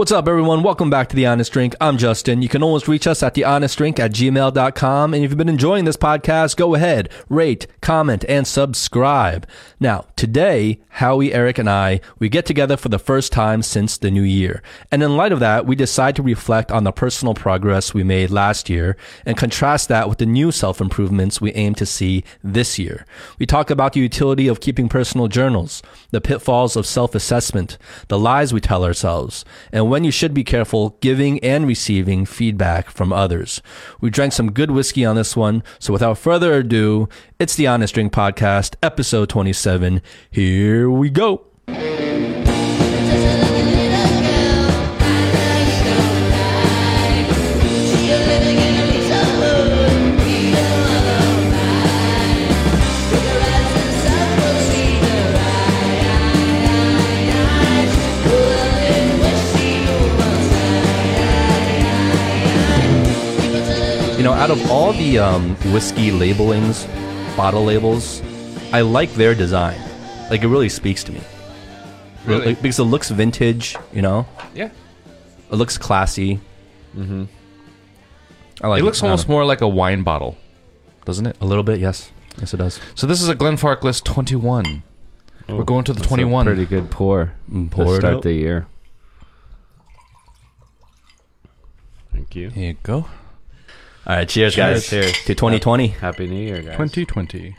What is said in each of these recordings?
What's up, everyone? Welcome back to The Honest Drink. I'm Justin. You can always reach us at thehonestdrink at gmail.com. And if you've been enjoying this podcast, go ahead, rate, comment, and subscribe. Now, today, Howie, Eric, and I, we get together for the first time since the new year. And in light of that, we decide to reflect on the personal progress we made last year and contrast that with the new self improvements we aim to see this year. We talk about the utility of keeping personal journals, the pitfalls of self assessment, the lies we tell ourselves, and when you should be careful giving and receiving feedback from others. We drank some good whiskey on this one, so without further ado, it's the Honest Drink Podcast, episode 27. Here we go. Out of all the um, whiskey labelings, bottle labels, I like their design. Like, it really speaks to me. Really? Like, because it looks vintage, you know? Yeah. It looks classy. Mm-hmm. I like It looks I almost more like a wine bottle, doesn't it? A little bit, yes. Yes, it does. So this is a Glenfarclas 21. We're going to the 21. Pretty good pour. Mm, pour it start out. the year. Thank you. Here you go. All right, cheers, guys. Cheers. To 2020. Happy New Year, guys. 2020.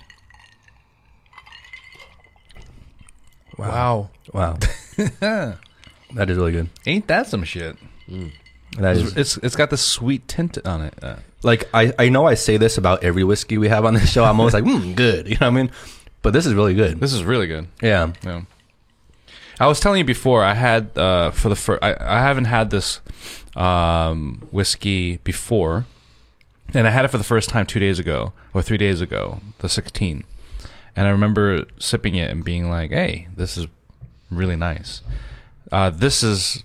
Wow. Wow. that is really good. Ain't that some shit? That It's, it's it's got this sweet tint on it. Uh, like I, I know I say this about every whiskey we have on this show. I'm always like, mm, good. You know what I mean? But this is really good. this is really good. Yeah. Yeah. I was telling you before. I had uh, for the first. I, I haven't had this um, whiskey before, and I had it for the first time two days ago or three days ago, the 16. And I remember sipping it and being like, "Hey, this is really nice. Uh, this is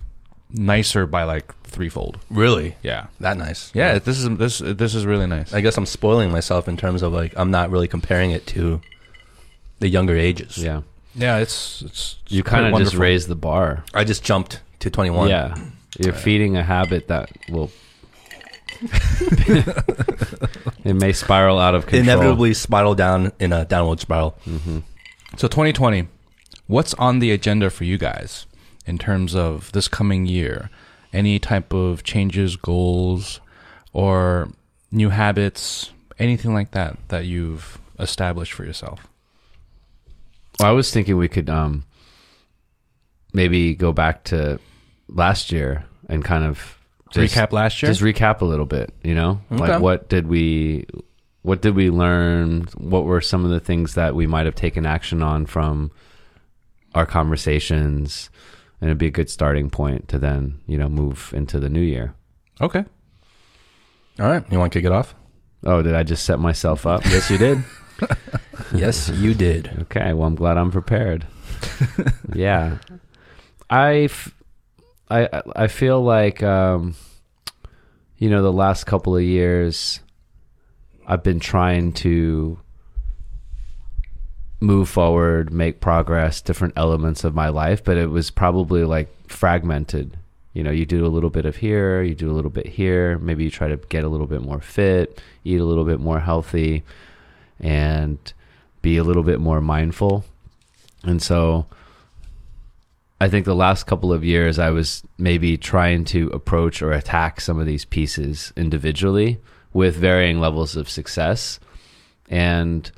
nicer by like threefold. Really? Yeah, That nice. yeah. This is this this is really nice. I guess I'm spoiling myself in terms of like I'm not really comparing it to the younger ages. Yeah. yeah, it's it's, it's You kind of just wonderful. raised the bar. I just jumped to 21. Yeah. You're feeding a habit that will. It may spiral out of control. Inevitably spiral down in a downward spiral. So 2020, what's on the agenda for you guys in terms of this coming year? Any type of changes, goals, or new habits, anything like that that you've established for yourself? Well, I was thinking we could um, maybe go back to last year and kind of just, Recap last year? Just recap a little bit, you know? Okay. Like what did we what did we learn? What were some of the things that we might have taken action on from our conversations? And it'd be a good starting point to then, you know, move into the new year. Okay. All right. You want to kick it off? Oh, did I just set myself up? yes, you did. yes, you did. Okay, well, I'm glad I'm prepared. yeah, I, I, I feel like, um, you know, the last couple of years, I've been trying to move forward, make progress, different elements of my life, but it was probably like fragmented. You know, you do a little bit of here, you do a little bit here. Maybe you try to get a little bit more fit, eat a little bit more healthy, and be a little bit more mindful. And so I think the last couple of years I was maybe trying to approach or attack some of these pieces individually with varying levels of success. And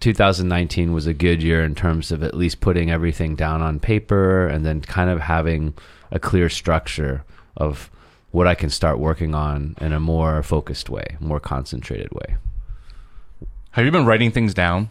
2019 was a good year in terms of at least putting everything down on paper and then kind of having a clear structure of what I can start working on in a more focused way, more concentrated way. Have you been writing things down?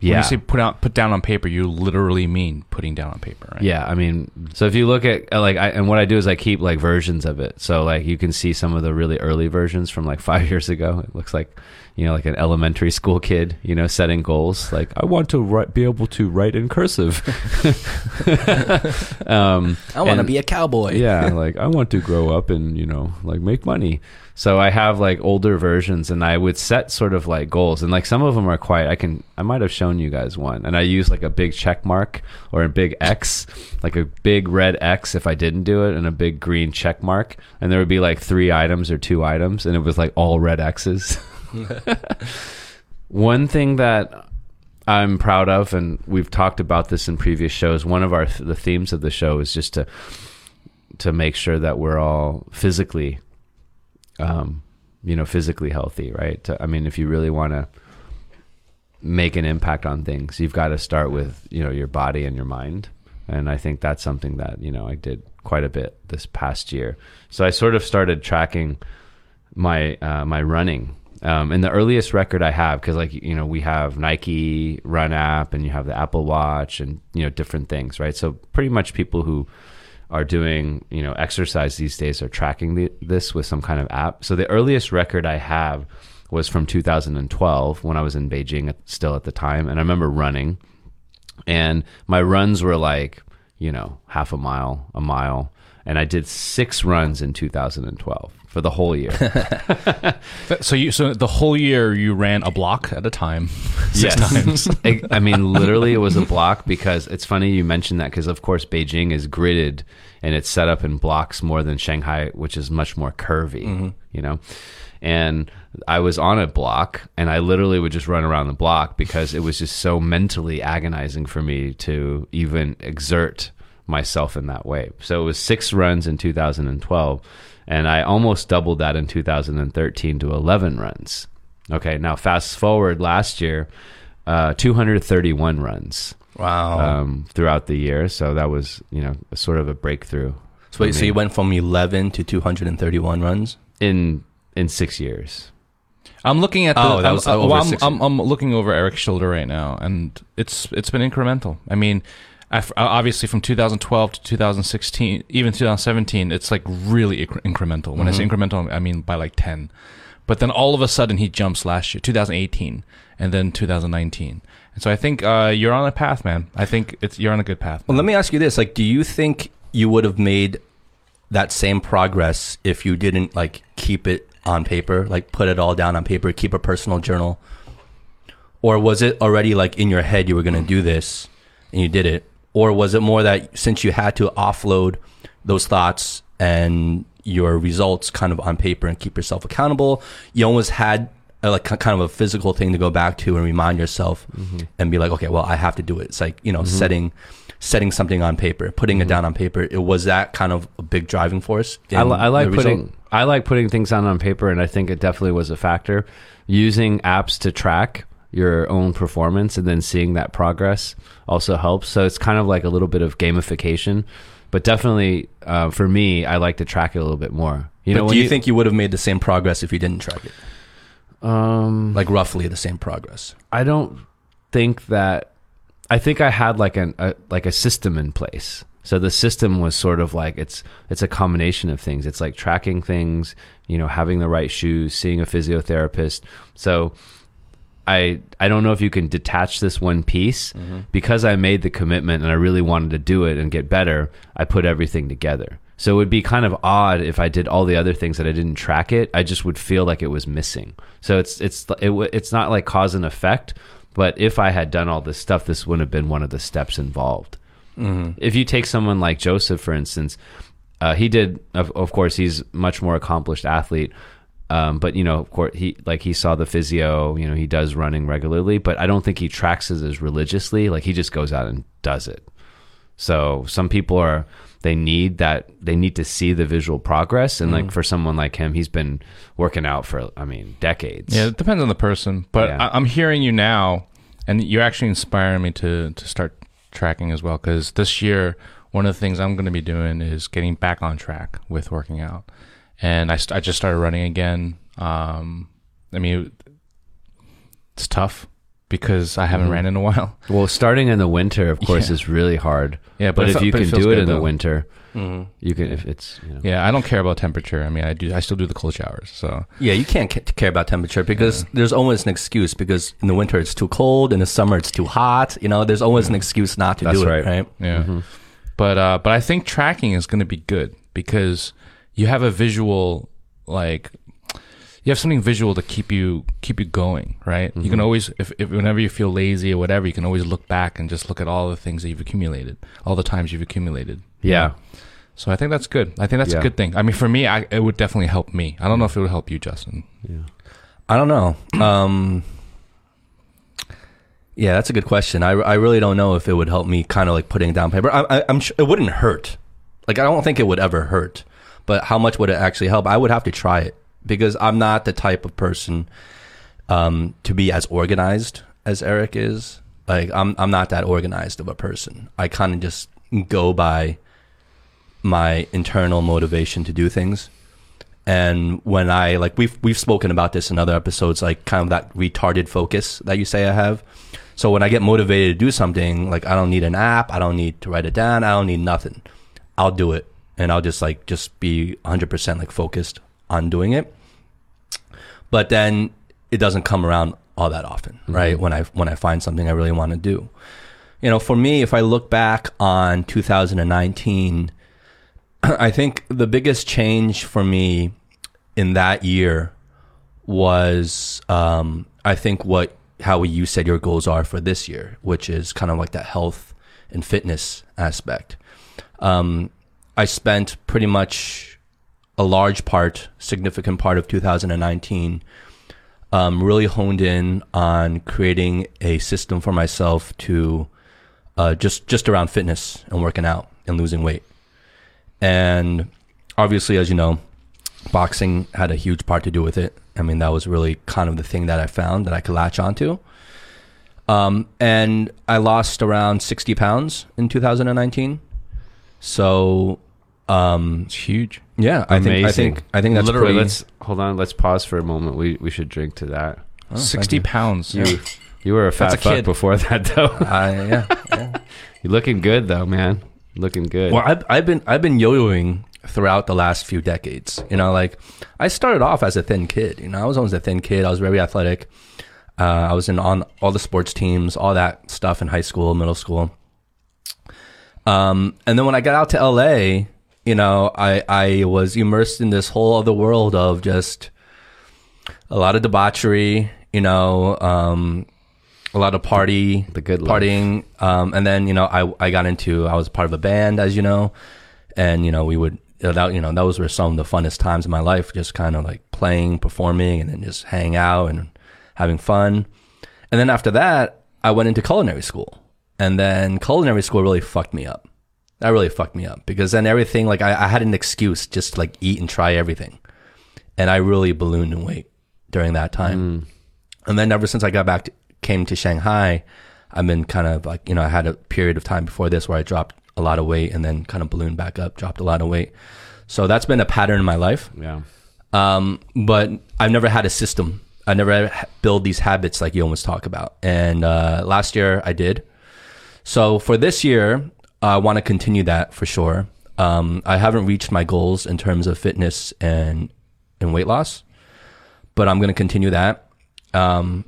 When you say put out put down on paper, you literally mean putting down on paper, right? Yeah, I mean, so if you look at uh, like, I, and what I do is I keep like versions of it. So like, you can see some of the really early versions from like five years ago. It looks like, you know, like an elementary school kid, you know, setting goals. Like, I want to write, be able to write in cursive. um, I want to be a cowboy. yeah, like I want to grow up and you know, like make money. So I have like older versions and I would set sort of like goals and like some of them are quite I can I might have shown you guys one and I use like a big check mark or a big X, like a big red X if I didn't do it and a big green check mark and there would be like three items or two items and it was like all red X's. one thing that I'm proud of and we've talked about this in previous shows, one of our the themes of the show is just to to make sure that we're all physically um, you know, physically healthy, right? I mean, if you really want to make an impact on things, you've got to start with, you know, your body and your mind. And I think that's something that, you know, I did quite a bit this past year. So I sort of started tracking my, uh, my running. Um, and the earliest record I have, cause like, you know, we have Nike run app and you have the Apple watch and, you know, different things, right? So pretty much people who, are doing you know exercise these days are tracking the, this with some kind of app. So the earliest record I have was from 2012 when I was in Beijing at, still at the time, and I remember running, and my runs were like you know half a mile, a mile, and I did six runs in 2012 for the whole year. So you so the whole year you ran a block at a time, six Yes. times. I, I mean, literally, it was a block because it's funny you mentioned that because, of course, Beijing is gridded and it's set up in blocks more than Shanghai, which is much more curvy, mm-hmm. you know. And I was on a block and I literally would just run around the block because it was just so mentally agonizing for me to even exert myself in that way. So it was six runs in 2012, and I almost doubled that in 2013 to 11 runs. Okay, now fast forward last year, uh, 231 runs Wow. um, throughout the year. So that was, you know, sort of a breakthrough so, wait, so you went from 11 to 231 runs? in in six years. I'm looking at the. Oh, that I'm- uh, over well, I'm, I'm, I'm looking over Eric's shoulder right now, and it's it's been incremental. I mean, af- obviously from 2012 to 2016, even 2017, it's like really incre- incremental. When I say incremental, I mean by like 10. But then all of a sudden he jumps last year, 2018, and then 2019. And so I think uh, you're on a path, man. I think it's you're on a good path. Well, let me ask you this: like, do you think you would have made that same progress if you didn't like keep it on paper, like put it all down on paper, keep a personal journal, or was it already like in your head you were going to do this and you did it, or was it more that since you had to offload those thoughts and your results kind of on paper and keep yourself accountable, you almost had a, like kind of a physical thing to go back to and remind yourself mm-hmm. and be like, okay, well, I have to do it. It's like you know, mm-hmm. setting setting something on paper, putting it mm-hmm. down on paper. It was that kind of a big driving force. I, in li- I like putting result? I like putting things down on paper, and I think it definitely was a factor. Using apps to track your own performance and then seeing that progress also helps. So it's kind of like a little bit of gamification, but definitely uh, for me, I like to track it a little bit more. You but know, do when you, think you would have made the same progress if you didn't track it? Um, Like roughly the same progress. I don't think that. I think I had like an a, like a system in place. So the system was sort of like it's it's a combination of things. It's like tracking things, you know, having the right shoes, seeing a physiotherapist. So I I don't know if you can detach this one piece because I made the commitment and I really wanted to do it and get better. I put everything together. So it would be kind of odd if I did all the other things that I didn't track it. I just would feel like it was missing. So it's it's it, it's not like cause and effect. But if I had done all this stuff, this wouldn't have been one of the steps involved. If you take someone like Joseph, for instance, uh, he did. Of, of course, he's much more accomplished athlete. Um, but you know, of course, he like he saw the physio. You know, he does running regularly, but I don't think he tracks it as religiously. Like he just goes out and does it. So some people are they need that they need to see the visual progress, and like for someone like him, he's been working out for I mean decades. Yeah, it depends on the person. But Yeah. I, I'm hearing you now, and you're actually inspiring me to to start tracking as well. Because this year, one of the things I'm going to be doing is getting back on track with working out, and I st- I just started running again. Um, I mean, it's tough because I haven't Mhm. ran in a while. Well, starting in the winter, of course, Yeah. is really hard. Yeah, But, it if fe- you but can feels do it good, in the winter, Mm-hmm. you can. If it's you know. Yeah, I don't care about temperature. I mean, I do. I still do the cold showers. So Yeah, you can't care about temperature because there's always an excuse because in the winter it's too cold, in the summer it's too hot. You know, there's always an excuse not to That's do right. it, right? Yeah. Mm-hmm. But uh but I think tracking is going to be good because you have a visual like you have something visual to keep you keep you going, right? You can always if, if whenever you feel lazy or whatever, you can always look back and just look at all the things that you've accumulated, all the times you've accumulated. Yeah. So I think that's good. I think that's Yeah. a good thing. I mean, for me, I, it would definitely help me. I don't know if it would help you, Justin. Yeah. I don't know. Um, yeah, that's a good question. I, I really don't know if it would help me kind of like putting down paper. I, I, I'm sure it wouldn't hurt. Like I don't think it would ever hurt. But how much would it actually help? I would have to try it because I'm not the type of person um, to be as organized as Eric is. Like I'm I'm not that organized of a person. I kind of just go by my internal motivation to do things. And when I like we've we've spoken about this in other episodes, like kind of that retarded focus that you say I have. So when I get motivated to do something, like I don't need an app, I don't need to write it down, I don't need nothing. I'll do it, and I'll just like just be 100% like focused on doing it. But then it doesn't come around all that often, right? When I when I find something I really want to do, you know, for me, if I look back on 2019, I think the biggest change for me in that year was, um, I think what how you said your goals are for this year, which is kind of like that health and fitness aspect. Um, I spent pretty much a large part, significant part of 2019, um, really honed in on creating a system for myself to uh, just just around fitness and working out and losing weight. And obviously, as you know, boxing had a huge part to do with it. I mean, that was really kind of the thing that I found that I could latch onto. Um, and I lost around 60 pounds in 2019. So, um, It's huge. yeah, I think, I think, I think that's literally. pretty, Let's hold on. Let's pause for a moment. We we should drink to that. Oh, Sixty thank you. pounds. You you were a fat a fuck kid. before that though. I, yeah, yeah. You're looking good though, man. Looking good. Well, I've, I've been I've been yo-yoing throughout the last few decades. You know, like I started off as a thin kid. You know, I was always a thin kid. I was very athletic. Uh, I was in on all the sports teams, all that stuff in high school, middle school. Um, and then when I got out to LA, you know, I I was immersed in this whole other world of just a lot of debauchery. You know, um, a lot of party, The good life. partying. Um, and then you know, I I got into I was part of a band, as you know, and you know we would you know, that you know those were some of the funnest times in my life, just kind of like playing, performing, and then just hanging out and having fun. And then after that, I went into culinary school, and then culinary school really fucked me up. That really fucked me up because then everything like I, I had an excuse just to like eat and try everything, and I really ballooned in weight during that time. And then ever since I got back, to, came to Shanghai, I've been kind of like, you know, I had a period of time before this where I dropped a lot of weight and then kind of ballooned back up, dropped a lot of weight. So that's been a pattern in my life. yeah. Um, but I've never had a system. I never build these habits like you always talk about. And uh, last year I did. So for this year, I want to continue that for sure. Um, I haven't reached my goals in terms of fitness and and weight loss, but I'm going to continue that. Um,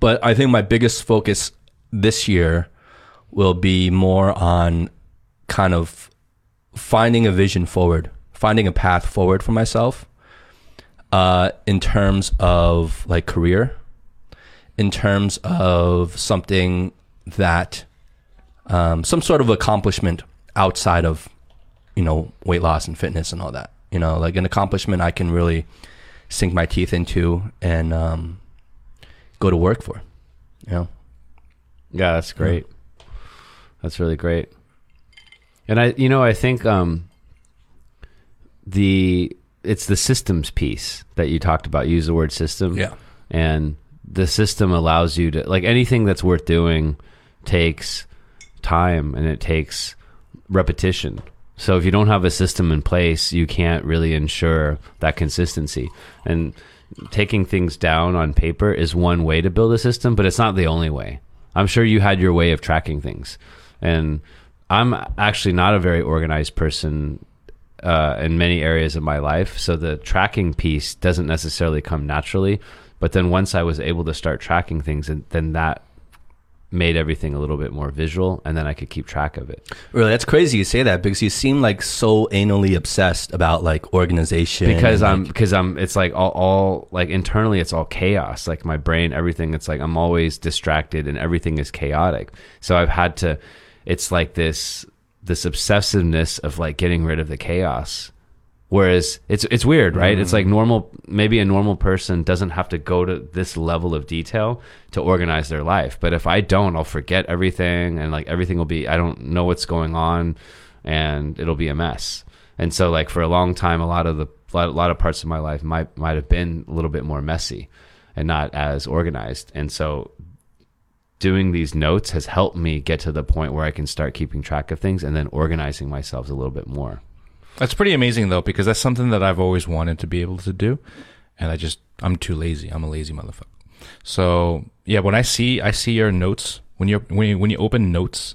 but I think my biggest focus this year will be more on kind of finding a vision forward, finding a path forward for myself uh, in terms of like career, in terms of something that um, some sort of accomplishment outside of you know weight loss and fitness and all that. You know, like an accomplishment I can really sink my teeth into and um, go to work for. You know, Yeah, that's great. That's really great. And I, you know, I think um, the it's the systems piece that you talked about. You use the word system, yeah, and the system allows you to like anything that's worth doing takes time and it takes repetition. So if you don't have a system in place, you can't really ensure that consistency. And taking things down on paper is one way to build a system, but it's not the only way. I'm sure you had your way of tracking things. And I'm actually not a very organized person uh, in many areas of my life. So the tracking piece doesn't necessarily come naturally. But then once I was able to start tracking things, and then that made everything a little bit more visual, and then I could keep track of it. Really, that's crazy you say that because you seem like so anally obsessed about like organization. because I'm like- because I'm it's like all, all like internally it's all chaos like my brain everything it's like I'm always distracted and everything is chaotic so I've had to it's like this this obsessiveness of like getting rid of the chaos whereas it's it's weird right? It's mm. like normal maybe a normal person doesn't have to go to this level of detail to organize their life. But if I don't I'll forget everything and like everything will be I don't know what's going on and it'll be a mess. And so like for a long time a lot of the a lot, a lot of parts of my life might might have been a little bit more messy and not as organized. And so doing these notes has helped me get to the point where I can start keeping track of things and then organizing myself a little bit more That's pretty amazing though, because that's something that I've always wanted to be able to do, and I just I'm too lazy. I'm a lazy motherfucker. So yeah, when I see I see your notes when you when you, when you open notes,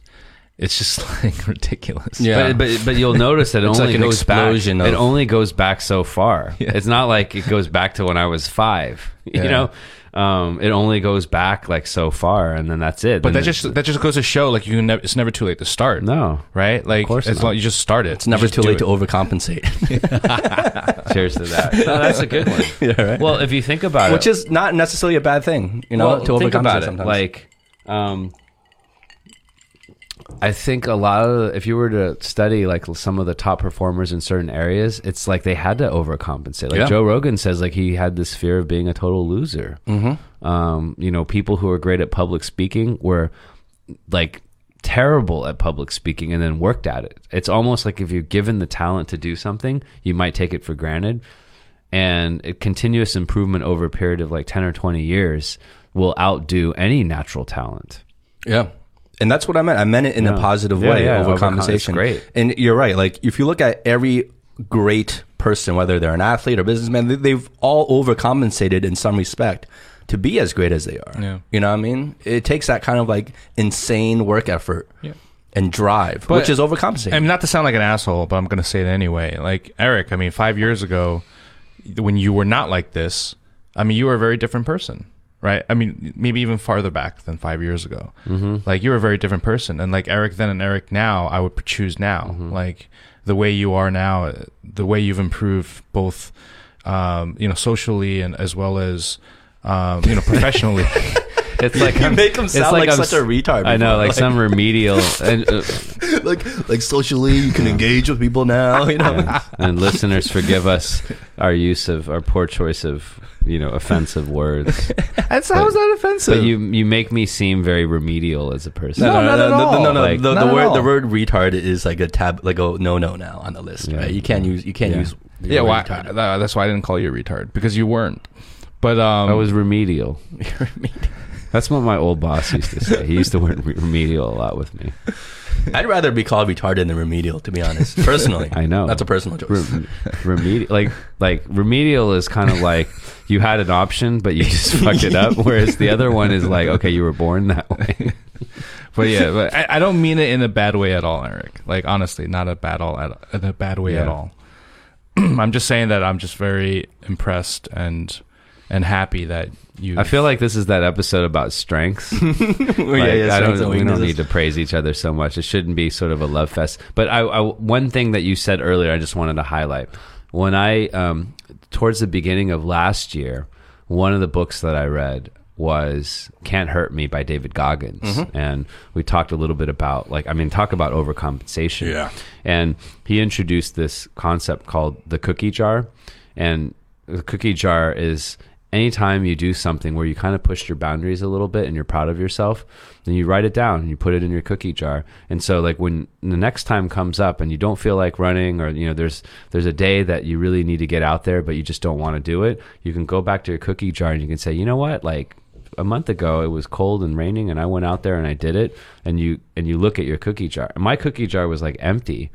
it's just like ridiculous. Yeah. But, but but you'll notice that it It's only like an goes back. explosion It only goes back so far. Yeah. It's not like it goes back to when I was five. You know, um, it only goes back like so far, and then that's it. But Then that just that just goes to show like you can never, it's never too late to start. no. Right? Like course as not. long you just start it. it's never too do late to overcompensate. Cheers to that. No, that's a good one. yeah, right. Well, if you think about it. Which is not necessarily a bad thing, you know, well, to think overcompensate about it. sometimes. Like, um, I think a lot of if you were to study like some of the top performers in certain areas, it's like they had to overcompensate. Like Yeah. Joe Rogan says, like he had this fear of being a total loser. mm-hmm. Um, you know, people who are great at public speaking were like terrible at public speaking and then worked at it. It's almost like if you're given the talent to do something, you might take it for granted. And a continuous improvement over a period of like 10 or 20 years will outdo any natural talent. Yeah. And that's what I meant. I meant it in a positive Yeah, way, yeah, overcompensation. it's great. And you're right. Like, if you look at every great person, whether they're an athlete or businessman, they- they've all overcompensated in some respect to be as great as they are. Yeah. You know what I mean? It takes that kind of like insane work effort Yeah. and drive, But- which is overcompensating. I mean, not to sound like an asshole, but I'm going to say it anyway. Like Eric, I mean, five years ago, when you were not like this, I mean, you were a very different person, right? I mean, maybe even farther back than five years ago. Mm-hmm. Like you were a very different person, and like Eric then and Eric now, I would choose now. Like the way you are now, uh, the way you've improved both, um, you know, socially and as well as, um, you know, professionally. It's like you I'm- make him it's sound like, I'm such a retard. I know, before. like, some remedial and, uh, like like socially, you can engage with people now. You know, and, and listeners forgive us our use of our poor choice of you know offensive words. That's how is that offensive? But you you make me seem very remedial as a person. No, not at no, all. No, no, Like, the, not the word all. the word retard is like a tab, like a no no now on the list, Yeah. right? You can't use you can't Yeah. use. yeah, why, retard. that's why I didn't call you a retard because you weren't. But um, I was remedial. That's what my old boss used to say. He used to word re- remedial a lot with me. I'd rather be called retarded than remedial, to be honest. Personally, I know. that's a personal choice. Rem- remedial, like like remedial is kind of like you had an option, but you just fucked it up. Whereas the other one is like, okay, you were born that way. But yeah, but I, I don't mean it in a bad way at all, Eric. Like honestly, not a bad all at in a bad way at all. I'm just saying that I'm just very impressed and and happy that you. I feel like this is that episode about strengths. Like, yeah, I don't. We don't need to praise each other so much. It shouldn't be sort of a love fest. But I, I one thing that you said earlier, I just wanted to highlight. When I um, towards the beginning of last year, one of the books that I read was "Can't Hurt Me" by David Goggins, Mm-hmm. and we talked a little bit about like I mean, talk about overcompensation. Yeah. and he introduced this concept called the cookie jar, and the cookie jar is anytime you do something where you kind of push your boundaries a little bit and you're proud of yourself, then you write it down and you put it in your cookie jar. And so like when the next time comes up and you don't feel like running or you know there's there's a day that you really need to get out there but you just don't want to do it, you can go back to your cookie jar and you can say, "You know what? Like a month ago it was cold and raining and I went out there and I did it." And you and you look at your cookie jar. And my cookie jar was like empty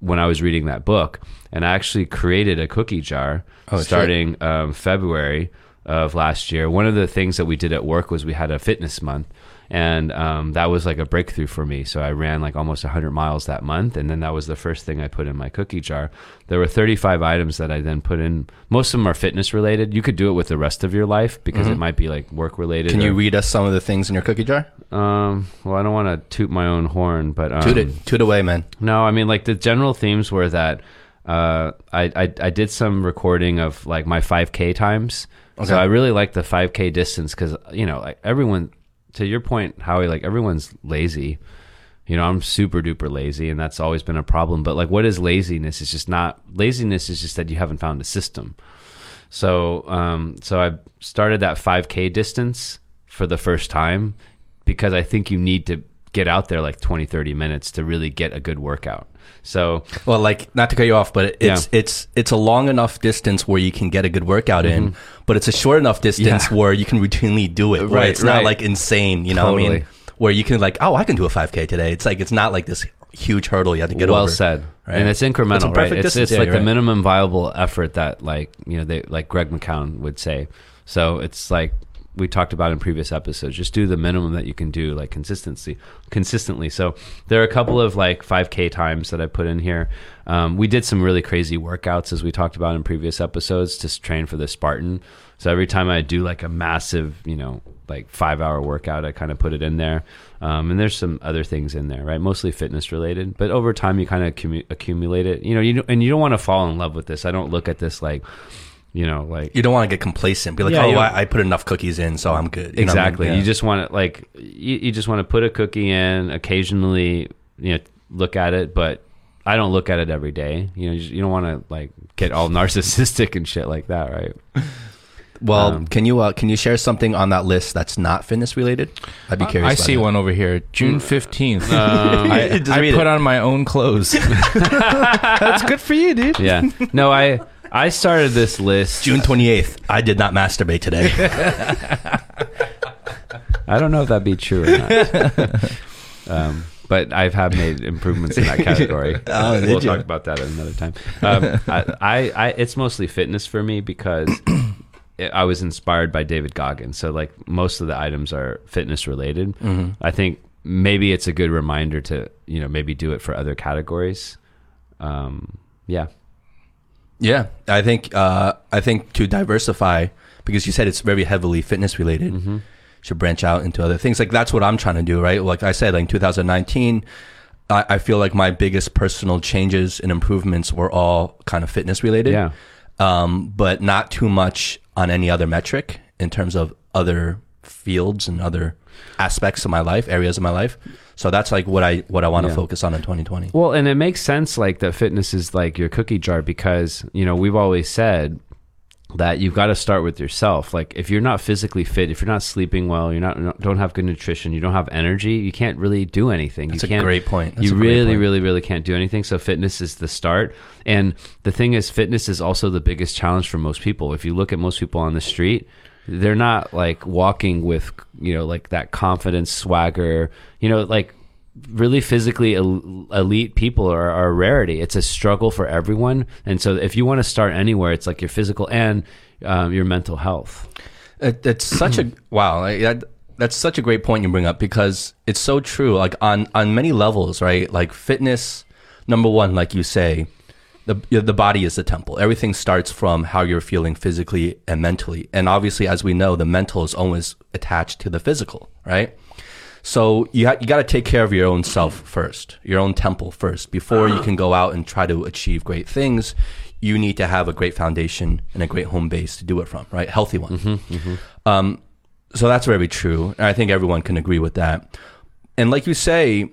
when I was reading that book, and I actually created a cookie jar Oh, starting um, February of last year. One of the things that we did at work was we had a fitness month, and um, that was like a breakthrough for me. So I ran like almost 100 miles that month, and then that was the first thing I put in my cookie jar. There were 35 items that I then put in. Most of them are fitness related. You could do it with the rest of your life because it might be like work related. Can you read us some of the things in your cookie jar? um, well, I don't want to toot my own horn, but um, Toot it, toot away, man. no, I mean like the general themes were that uh, I, I I did some recording of like my 5K times. Okay. So I really like the 5K distance because you know like everyone to your point, Howie, like everyone's lazy. You know, I'm super duper lazy, and that's always been a problem. But like, what is laziness? It's just not laziness. Is just that you haven't found a system. So, um, so I started that 5K distance for the first time because I think you need to get out there like 20, 30 minutes to really get a good workout. So, Well, like not to cut you off, but it's it's it's a long enough distance where you can get a good workout in, but it's a short enough distance Mm-hmm. Yeah. where you can routinely do it. Right, Right, it's not right. like insane. You know, what I mean, where you can like, oh, I can do a 5K today. It's like it's not like this huge hurdle you have to get over. well over. said. right? And it's incremental, It's right? It's, distance. it's Yeah, like the right. minimum viable effort that like, you know, they like Greg McKeown would say. So it's like we talked about in previous episodes, just do the minimum that you can do like consistency consistently. So there are a couple of like 5k times that I put in here. Um, we did some really crazy workouts as we talked about in previous episodes to train for the Spartan. So every time I do like a massive, you know, like five hour workout, I kind of put it in there. Um, and there's some other things in there, right? Mostly fitness related, but over time you kind of accumu- accumulate it, you know, you and you don't want to fall in love with this. I don't look at this like, you know, like You don't want to get complacent. Be like, Yeah, oh, I, I put enough cookies in, so I'm good. You know I mean? exactly. Yeah. You just want to like, you, you just want to put a cookie in occasionally, you know, look at it, but I don't look at it every day. You know, you, you don't want to like get all narcissistic and shit like that, right? well, um, can you uh, can you share something on that list that's not fitness related? I'd be curious. I about see that. one over here. June fifteenth. Um, I, Just I put it. on my own clothes. That's good for you, dude. yeah. No, I I started this list. June 28th. I did not masturbate today. I don't know if that'd be true or not. um, but I've have made improvements in that category. Oh, we'll talk about that at another time. Um, I, I, I, it's mostly fitness for me because it, I was inspired by David Goggins. So like most of the items are fitness related. I think maybe it's a good reminder to you know maybe do it for other categories. Um, yeah. Yeah, I think uh, I think to diversify because you said it's very heavily fitness related. Mm-hmm. Should branch out into other things. Like that's what I'm trying to do, right? Like I said, like in 2019, I, I feel like my biggest personal changes and improvements were all kind of fitness related. Yeah. um, but not too much on any other metric in terms of other fields and other aspects of my life, areas of my life. So that's like what I what I want to Yeah. focus on in 2020. Well, and it makes sense like that fitness is like your cookie jar because, you know, we've always said that you've got to start with yourself. Like if you're not physically fit, if you're not sleeping well, you're not don't have good nutrition, you don't have energy, you can't really do anything. That's you a can't, great point. That's you great really, point. really, really can't do anything. So fitness is the start. And the thing is, fitness is also the biggest challenge for most people. If you look at most people on the street, they're not like walking with you know like that confidence, swagger. You know, like really physically elite people are, are a rarity. It's a struggle for everyone. And so if you want to start anywhere, it's like your physical and um, your mental health. It, it's such a wow. Like, that, that's such a great point you bring up because it's so true. Like on on many levels, right? Like fitness, number one, like you say, the the body is the temple. Everything starts from how you're feeling physically and mentally, and obviously, as we know, the mental is always attached to the physical, right? So you ha- you got to take care of your own self first, your own temple first, before you can go out and try to achieve great things. You need to have a great foundation and a great home base to do it from, right? Healthy one. Um, so that's very true, and I think everyone can agree with that. And like you say,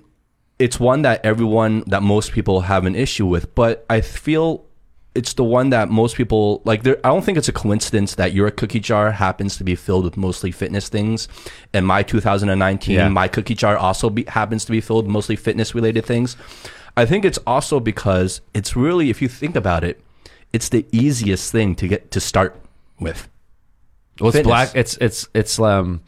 it's one that everyone, that most people have an issue with, but I feel it's the one that most people like. There, I don't think it's a coincidence that your cookie jar happens to be filled with mostly fitness things, and my 2019, Yeah. my cookie jar also be, happens to be filled with mostly fitness related things. I think it's also because it's really, if you think about it, it's the easiest thing to get to start with. Well, it's Fitness. black. It's it's it's um,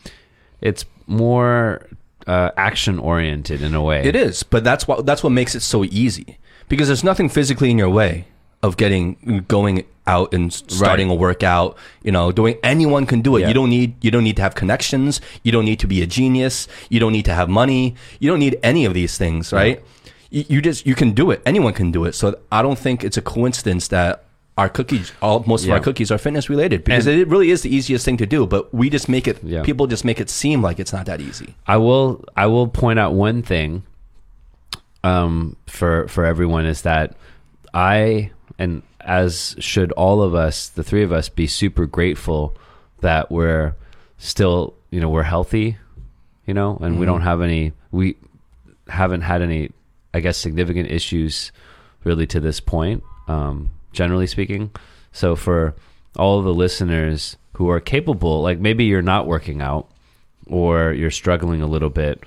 it's more uh, action oriented in a way. It is, but that's what that's what makes it so easy because there's nothing physically in your way, of getting going out and starting a workout. You know, doing anyone can do it. Yeah. You don't need you don't need to have connections. You don't need to be a genius. You don't need to have money. You don't need any of these things, right? You, you just you can do it. Anyone can do it. So I don't think it's a coincidence that our cookies, all most of our cookies are fitness related because And- it really is the easiest thing to do. But we just make it. Yeah. People just make it seem like it's not that easy. I will I will point out one thing um for for everyone is that I and as should all of us the three of us be super grateful that we're still you know we're healthy you know and we don't have any we haven't had any I guess significant issues really to this point um generally speaking so for all the listeners who are capable like maybe you're not working out or you're struggling a little bit,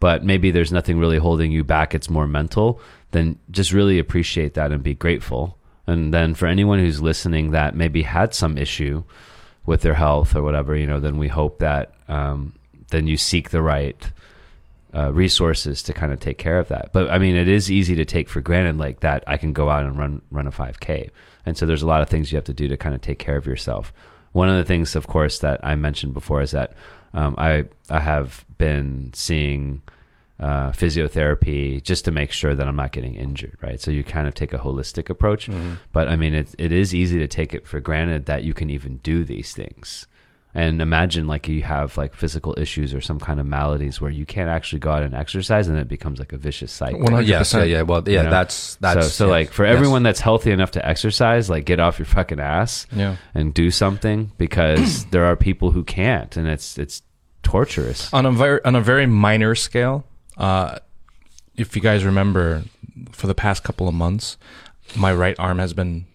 but maybe there's nothing really holding you back, it's more mental, then just really appreciate that and be grateful. And then for anyone who's listening that maybe had some issue with their health or whatever, you know, then we hope that um, then you seek the right uh, resources to kind of take care of that. But I mean, it is easy to take for granted, like that I can go out and run run a 5K, and so there's a lot of things you have to do to kind of take care of yourself. One of the things, of course, that I mentioned before is that um, I I have been seeing uh, physiotherapy just to make sure that I'm not getting injured, right? So you kind of take a holistic approach, but I mean, it it is easy to take it for granted that you can even do these things. And imagine like you have like physical issues or some kind of maladies where you can't actually go out and exercise, and it becomes like a vicious cycle. 100%. Yes, yeah, yeah. Well, yeah, You know? that's that's so, so yeah. like for Yes. everyone that's healthy enough to exercise, like get off your fucking ass Yeah. and do something because there are people who can't, and it's it's torturous. on a very on a very minor scale uh if you guys remember for the past couple of months my right arm has been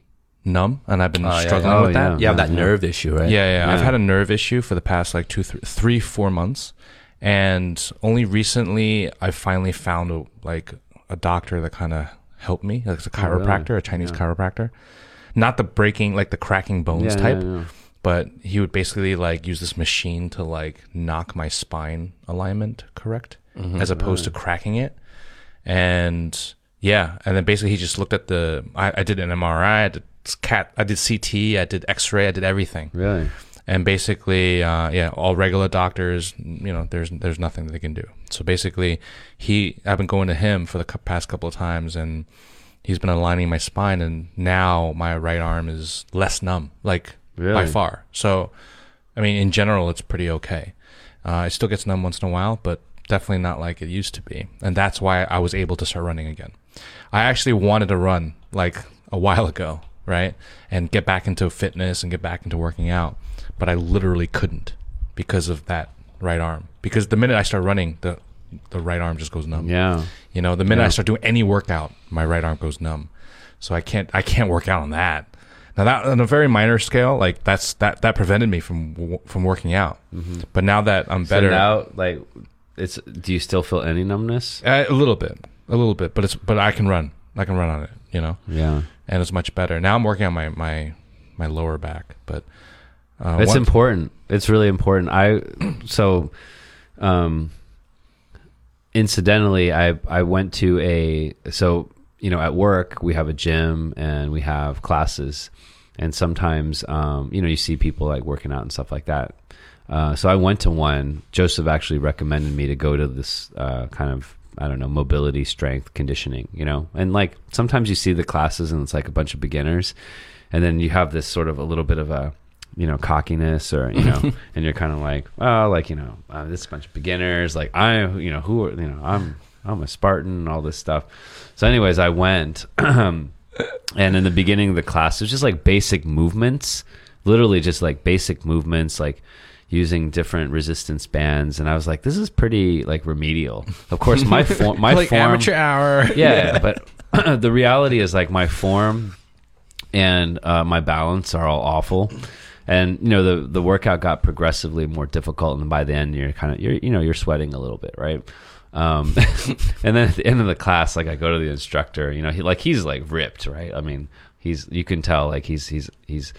numb and i've been Oh, yeah, struggling yeah. with Oh, that you have that Yeah. nerve issue, right? yeah, yeah, I've had a nerve issue for the past like two, th- three, four months, and only recently I finally found a, like a doctor that kind of helped me, like a Oh, really? chiropractor, a Chinese Yeah. chiropractor, not the breaking, like the cracking bones Yeah, type, yeah, yeah. but he would basically like use this machine to like knock my spine alignment correct, Mm-hmm. as opposed to cracking it, and yeah, and then basically he just looked at the. I, I did an MRI, I did cat, I did CT, I did X-ray, I did everything. Really? and basically uh, yeah all regular doctors you know there's there's nothing that they can do. So basically he i've been going to him for the past couple of times and he's been aligning my spine and now my right arm is less numb like by far. So i mean in general it's pretty okay. Uh, it still gets numb once in a while but definitely not like it used to be. And that's why i was able to start running again. I actually wanted to run like a while ago right? And get back into fitness and get back into working out. But i literally couldn't because of that right arm. Because the minute i start running the the right arm just goes numb. Yeah. you know the minute i start doing any workout my right arm goes numb. So i can't i can't work out on that. Now that on a very minor scale like that's that that prevented me from from working out. But now that i'm better So now, like, it's. Do you still feel any numbness? uh, a little bit. A little bit. But it's but i can run. I can run on it you know? Yeah. And it's much better now i'm working on my my my lower back but uh, it's one- important. It's really important. I so um incidentally I I went to a so you know at work we have a gym and we have classes and sometimes um you know you see people like working out and stuff like that. Uh, so I went to one. Joseph actually recommended me to go to this uh, kind of I don't know mobility, strength, conditioning. You know, and like sometimes you see the classes and it's like a bunch of beginners, and then you have this sort of a little bit of a you know cockiness or you know and you're kind of like oh like you know uh, this is a bunch of beginners like i you know who are you know i'm i'm a spartan all this stuff so anyways i went and in the beginning of the class it was just like basic movements literally just like basic movements like using different resistance bands. And i was like this is pretty like remedial. Of course my form my like form amateur hour. Yeah, but the reality is like my form and uh, my balance are all awful. And you know the the workout got progressively more difficult. And by the end you're kind of you're you know you're sweating a little bit right? Um, and then at the end of the class like i go to the instructor you know he like he's like ripped right? I mean he's you can tell like he's he's he's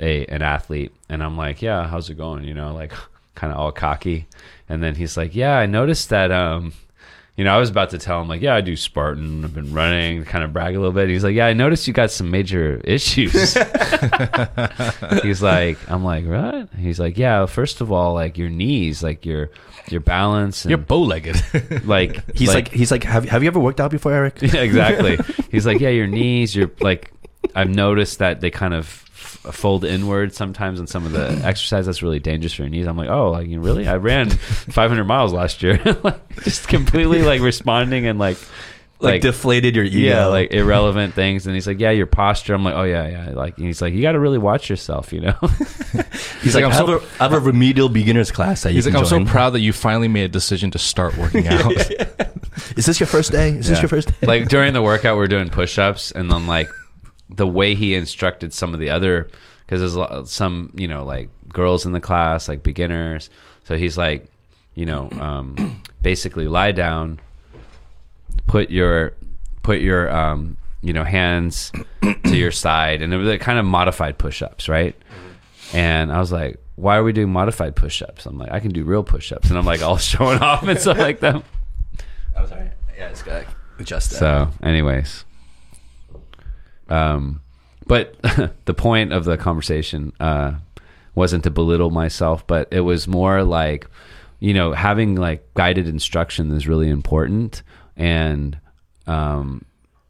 a an athlete and i'm like yeah how's it going you know like kind of all cocky and then he's like yeah i noticed that um you know, I was about to tell him like, yeah, I do Spartan. I've been running, kind of brag a little bit. He's like, yeah, I noticed you got some major issues. He's like, I'm like, what? He's like, yeah. First of all, like your knees, like your your balance, and You're bow legged. like He's like, he's like, have, have you ever worked out before, Eric? yeah, exactly. He's like, yeah, your knees, you're like, I've noticed that they kind of fold inward sometimes in some of the exercise. That's really dangerous for your knees. I'm like, oh, like you really? I ran 500 miles last year, like, just completely like responding and like, Like, deflated your ego. yeah, like irrelevant things. And he's like, yeah, your posture. I'm like, oh yeah, yeah. Like and he's like, you got to really watch yourself, you know. he's like, like, I'm I, have so- a, I have a remedial beginners class that you He's like, can I'm so proud that you finally made a decision to start working out. Is this your first day? Is this your first day? like during the workout we're doing push-ups and then like the way he instructed some of the other because there's lot, some you know like girls in the class like beginners so he's like you know um, basically lie down put your put your um, you know hands to your side and it was like kind of modified push-ups right and i was like why are we doing modified push-ups i'm like i can do real push-ups and i'm like all showing off and stuff like that I was alright. Yeah, it's good. Adjust that. so, anyways, um, but the point of the conversation uh, wasn't to belittle myself, but it was more like, you know, having like guided instruction is really important, and um,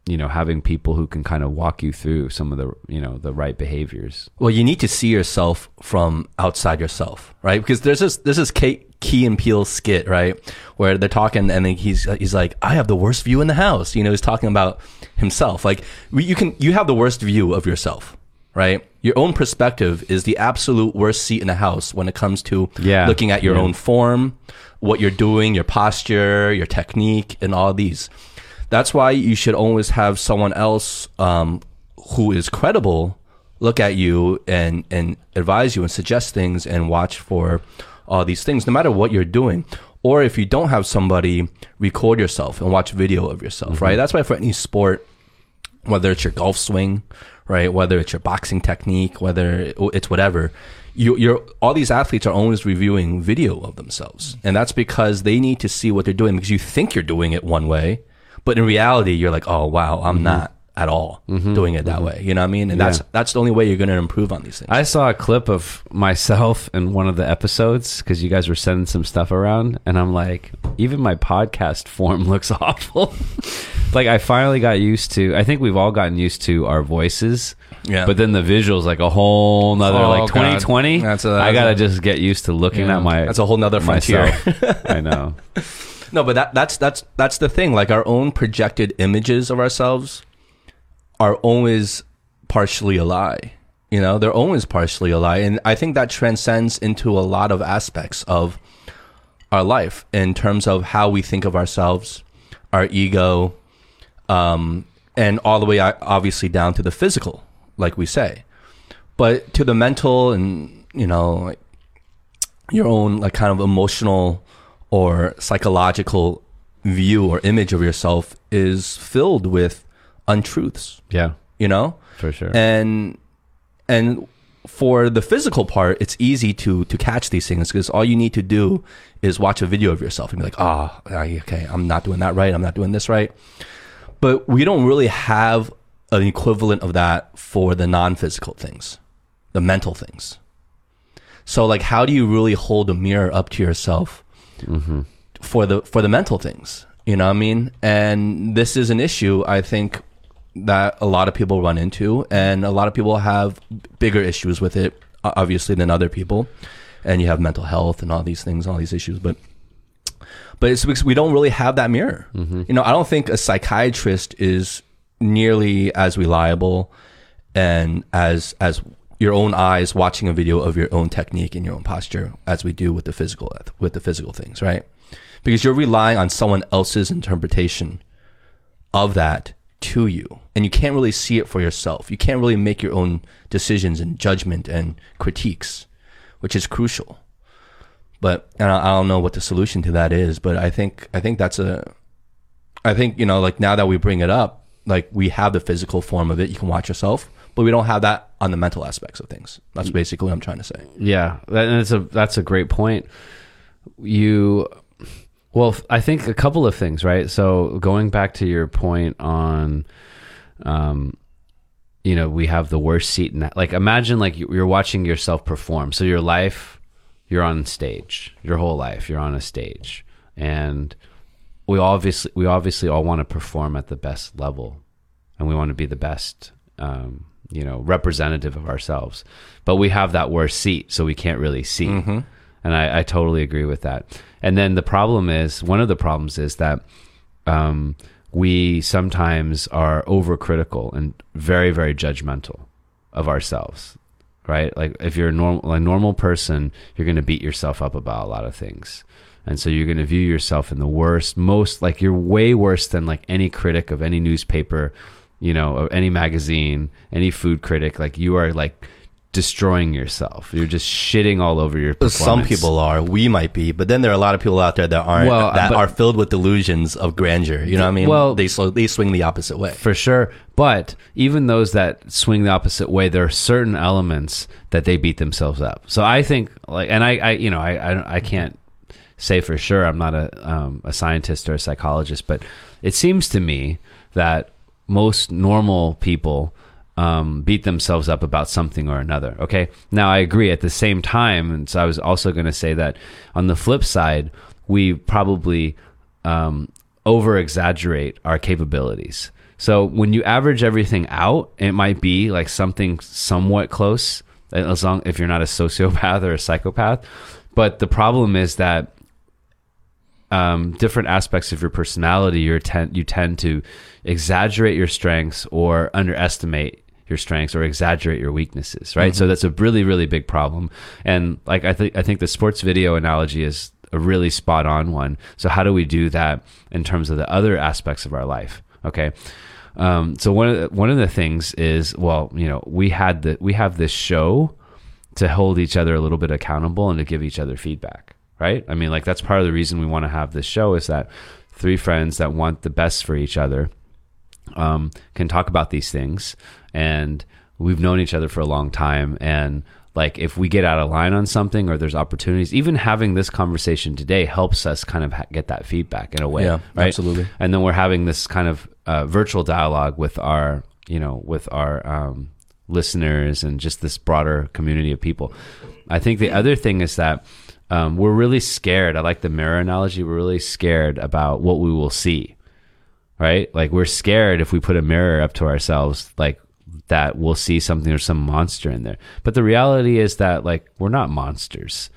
you know, having people who can kind of walk you through some of the, you know, the right behaviors. Well, you need to see yourself from outside yourself, right? Because there's this this Key, Key and Peele skit, right, where they're talking, and then he's he's like, "I have the worst view in the house." You know, he's talking about himself. Like you can you have the worst view of yourself, right? Your own perspective is the absolute worst seat in the house when it comes to Yeah. looking at your Yeah. own form, what you're doing, your posture, your technique, and all these. That's why you should always have someone else um, who is credible look at you and and advise you and suggest things and watch for all these things, no matter what you're doing. Or if you don't have somebody, record yourself and watch video of yourself. Right. That's why for any sport, whether it's your golf swing, right? Whether it's your boxing technique, whether it's whatever, you, you're all these athletes are always reviewing video of themselves, and that's because they need to see what they're doing because you think you're doing it one way, but in reality, you're like, oh wow, I'm mm-hmm. not at all mm-hmm. doing it that mm-hmm. way. You know what I mean? And that's Yeah. that's the only way you're going to improve on these things. I saw a clip of myself in one of the episodes because you guys were sending some stuff around, and I'm like, even my podcast form looks awful. like I finally got used to. I think we've all gotten used to our voices. Yeah. But then the visuals, like a whole nother, Oh, like 2020. That's a- I that's gotta a- just get used to looking Yeah. at my. that's a whole nother frontier. I know. No, but that that's that's that's the thing. Like our own projected images of ourselves are always partially a lie. You know, they're always partially a lie, and I think that transcends into a lot of aspects of our life in terms of how we think of ourselves, our ego, um, and all the way obviously down to the physical, like we say, but to the mental and you know, like your own like kind of emotional or psychological view or image of yourself is filled with untruths. Yeah, you know? For sure. and and for the physical part it's easy to to catch these things because all you need to do is watch a video of yourself and be like oh okay i'm not doing that right. I'm not doing this right. But we don't really have an equivalent of that for the non-physical things the mental things. So like how do you really hold a mirror up to yourself Mm-hmm. for the for the mental things you know what i mean? And this is an issue i think that a lot of people run into and a lot of people have bigger issues with it obviously than other people. And you have mental health and all these things all these issues but but it's because we don't really have that mirror. You know i don't think a psychiatrist is nearly as reliable and as as your own eyes watching a video of your own technique and your own posture as we do with the physical with the physical things right? Because you're relying on someone else's interpretation of that to you and you can't really see it for yourself. You can't really make your own decisions and judgment and critiques which is crucial. But and I, I don't know what the solution to that is but i think i think that's a i think you know like now that we bring it up like we have the physical form of it. You can watch yourself but we don't have that on the mental aspects of things that's basically what i'm trying to say Yeah, and it's a that's a great point. You Well, I think a couple of things, right? So going back to your point on, um, you know, we have the worst seat in that. Like, imagine like you- you're watching yourself perform. So your life, you're on stage. Your whole life, you're on a stage, and we obviously we obviously all want to perform at the best level, and we want to be the best, um, you know, representative of ourselves. But we have that worst seat, so we can't really see. And I, I totally agree with that. And then the problem is one of the problems is that um, we sometimes are overcritical and very very judgmental of ourselves right like if you're a normal a normal person you're going to beat yourself up about a lot of things and so you're going to view yourself in the worst most like you're way worse than like any critic of any newspaper you know any magazine any food critic like you are like destroying yourself you're just shitting all over your Some people are, we might be, but then there are a lot of people out there that aren't, Well, that but- are filled with delusions of grandeur. You know what I mean? Well- they they swing the opposite way. for sure. But even those that swing the opposite way, there are certain elements that they beat themselves up. So I think, like, and I, I you know, I, I, I can't say for sure. I'm not a, um, a scientist or a psychologist, but it seems to me that most normal people um, beat themselves up about something or another. Okay. Now I agree. At the same time, and so I was also going to say that on the flip side, we probably um, over exaggerate our capabilities. So when you average everything out, it might be like something somewhat close, as long if you're not a sociopath or a psychopath. But the problem is that um, different aspects of your personality, you tend you tend to exaggerate your strengths or underestimate your strengths or exaggerate your weaknesses, right? So that's a really really big problem. And like I think I think the sports video analogy is a really spot on one. So how do we do that in terms of the other aspects of our life? Okay. Um, so one of the, one of the things is well, you know, we had the we have this show to hold each other a little bit accountable and to give each other feedback, right? I mean, like that's part of the reason we want to have this show is that three friends that want the best for each other um, can talk about these things, and we've known each other for a long time, and like if we get out of line on something or there's opportunities, even having this conversation today helps us kind of ha- get that feedback in a way, Yeah, right? absolutely. And then we're having this kind of uh, virtual dialogue with our, you know, with our um, listeners and just this broader community of people. I think the other thing is that um, we're really scared. I like the mirror analogy. We're really scared about what we will see, right? Like we're scared if we put a mirror up to ourselves, like that we'll see something or some monster in there. But the reality is that like we're not monsters.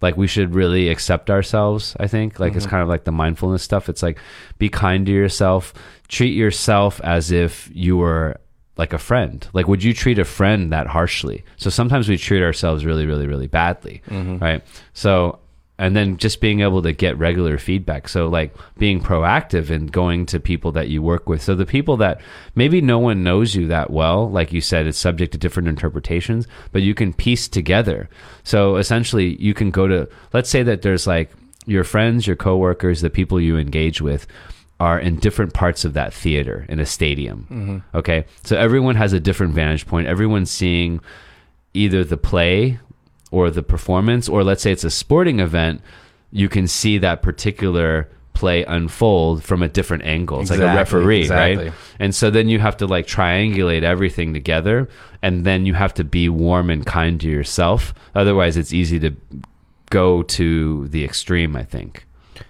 Like we should really accept ourselves. I think like it's kind of like the mindfulness stuff. It's like be kind to yourself. Treat yourself as if you were like a friend. Like would you treat a friend that harshly? So sometimes we treat ourselves really, really, really badly, mm-hmm. right? So and then just being able to get regular feedback so like being proactive and going to people that you work with so the people that maybe no one knows you that well like you said it's subject to different interpretations but you can piece together so essentially you can go to let's say that there's like your friends your coworkers the people you engage with are in different parts of that theater in a stadium mm-hmm. okay so everyone has a different vantage point everyone's seeing either the play or the performance, or let's say it's a sporting event, you can see that particular play unfold from a different angle. It's like a referee, exactly. right? And so then you have to like triangulate everything together, and then you have to be warm and kind to yourself. Otherwise, it's easy to go to the extreme. I think.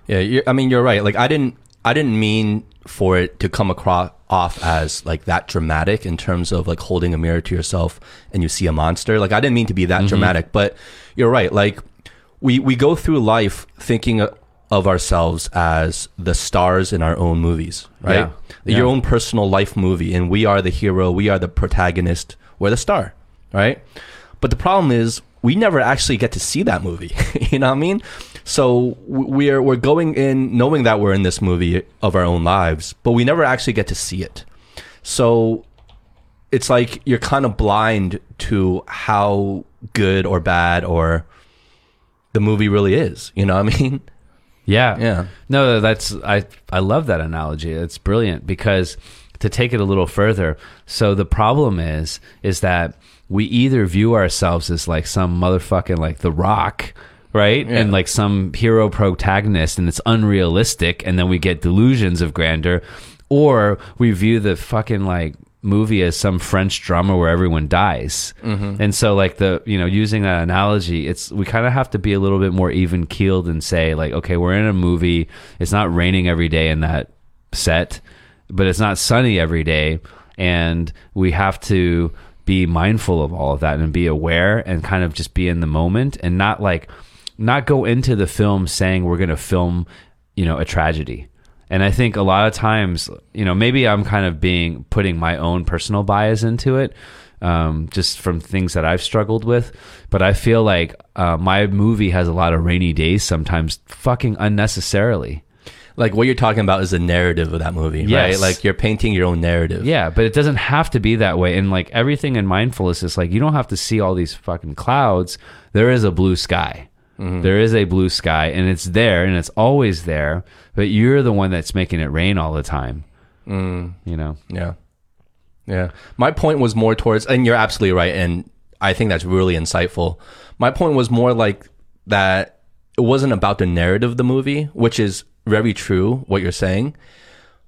Yeah, I mean, you're right. Like, I didn't, I didn't mean for it to come across off as like that dramatic in terms of like holding a mirror to yourself and you see a monster. Like, I didn't mean to be that mm-hmm. dramatic, but you're right. Like, we we go through life thinking of ourselves as the stars in our own movies, right? Yeah. Your Yeah. own personal life movie, and we are the hero. We are the protagonist. We're the star, right? But the problem is we never actually get to see that movie. you know what I mean? So we're we're going in knowing that we're in this movie of our own lives, but we never actually get to see it. So it's like you're kind of blind to how good or bad or the movie really is. You know what I mean? Yeah. Yeah. No, that's I I love that analogy. It's brilliant because to take it a little further, so the problem is is that we either view ourselves as like some motherfucking like the rock, right? Yeah. And like some hero protagonist and it's unrealistic and then we get delusions of grandeur or we view the fucking like movie as some French drama where everyone dies. Mm-hmm. And so like the, you know, using that analogy, it's we kind of have to be a little bit more even keeled and say like, okay, we're in a movie. It's not raining every day in that set, but it's not sunny every day and we have to be mindful of all of that and be aware and kind of just be in the moment and not like not go into the film saying we're going to film, you know, a tragedy. And I think a lot of times, you know, maybe I'm kind of being putting my own personal bias into it, um, just from things that I've struggled with. But I feel like uh, my movie has a lot of rainy days sometimes, fucking unnecessarily. Like what you're talking about is the narrative of that movie, Yes. right? Like you're painting your own narrative. Yeah, but it doesn't have to be that way. And like everything in mindfulness is like you don't have to see all these fucking clouds. There is a blue sky. There is a blue sky and it's there and it's always there, but you're the one that's making it rain all the time. Mm, You know. yeah. Yeah. My point was more towards, and you're absolutely right. And I think that's really insightful. My point was more like that it wasn't about the narrative of the movie, which is very true, what you're saying.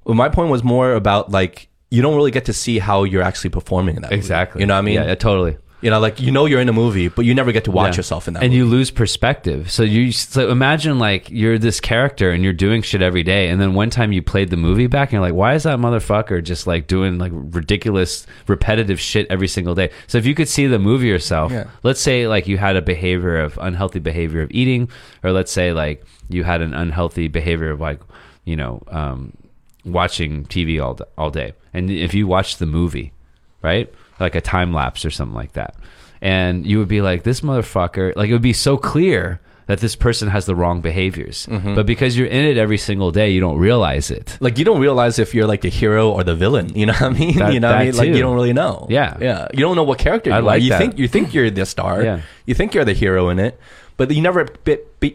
But my point was more about like, you don't really get to see how you're actually performing in that movie. Exactly. You know what I mean? Yeah, yeah, totally. You know, like you know you're in a movie, but you never get to watch Yeah. yourself in that and movie. you lose perspective. So you so imagine like you're this character and you're doing shit every day, and then one time you played the movie back, and you're like, why is that motherfucker just like doing like ridiculous, repetitive shit every single day? So if you could see the movie yourself, Yeah. let's say like you had a behavior of unhealthy behavior of eating, or let's say like you had an unhealthy behavior of like you know um, watching TV all all day, and if you watched the movie, right, like a time lapse or something like that, and you would be like, this motherfucker, like it would be so clear that this person has the wrong behaviors, Mm-hmm. but because you're in it every single day, you don't realize it. like you don't realize if you're like the hero or the villain. You know what I mean? That- you know what I mean? Like you don't really know. Yeah. yeah. You don't know what character you I are. You that. think you think you're the star. Yeah. You think you're the hero in it, but you never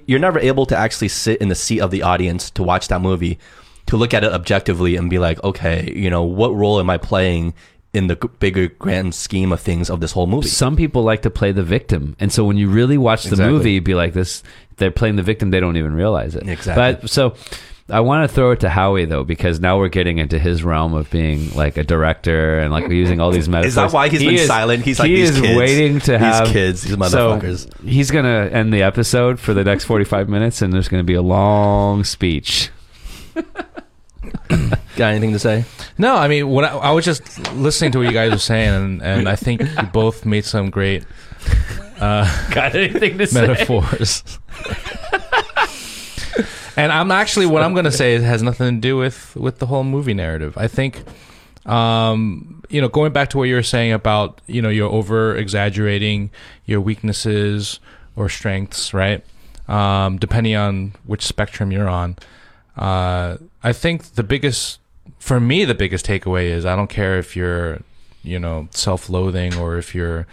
you're never able to actually sit in the seat of the audience to watch that movie, to look at it objectively and be like, okay, you know, what role am I playing in the bigger grand scheme of things of this whole movie? Some people like to play the victim, and so when you really watch the Exactly. movie, be like this, they're playing the victim, they don't even realize it. Exactly. But so. I want to throw it to Howie though, because now we're getting into his realm of being like a director and like using all these metaphors. Is that why he's He been is- silent? He's like he these is kids. waiting to These have kids, these So, motherfuckers. he's gonna end the episode for the next forty-five minutes, and there's gonna be a long speech. Got anything to say? No, I mean, what I, I was just listening to what you guys were saying, and, and I think you both made some great uh, Got anything to say? metaphors. and I'm actually what I'm going to say has nothing to do with with the whole movie narrative. I think, um, you know, going back to what you were saying about you know you're over exaggerating your weaknesses or strengths, right? Um, depending on which spectrum you're on. Uh, I think the biggest, for me, the biggest takeaway is I don't care if you're, you know, self-loathing or if you're,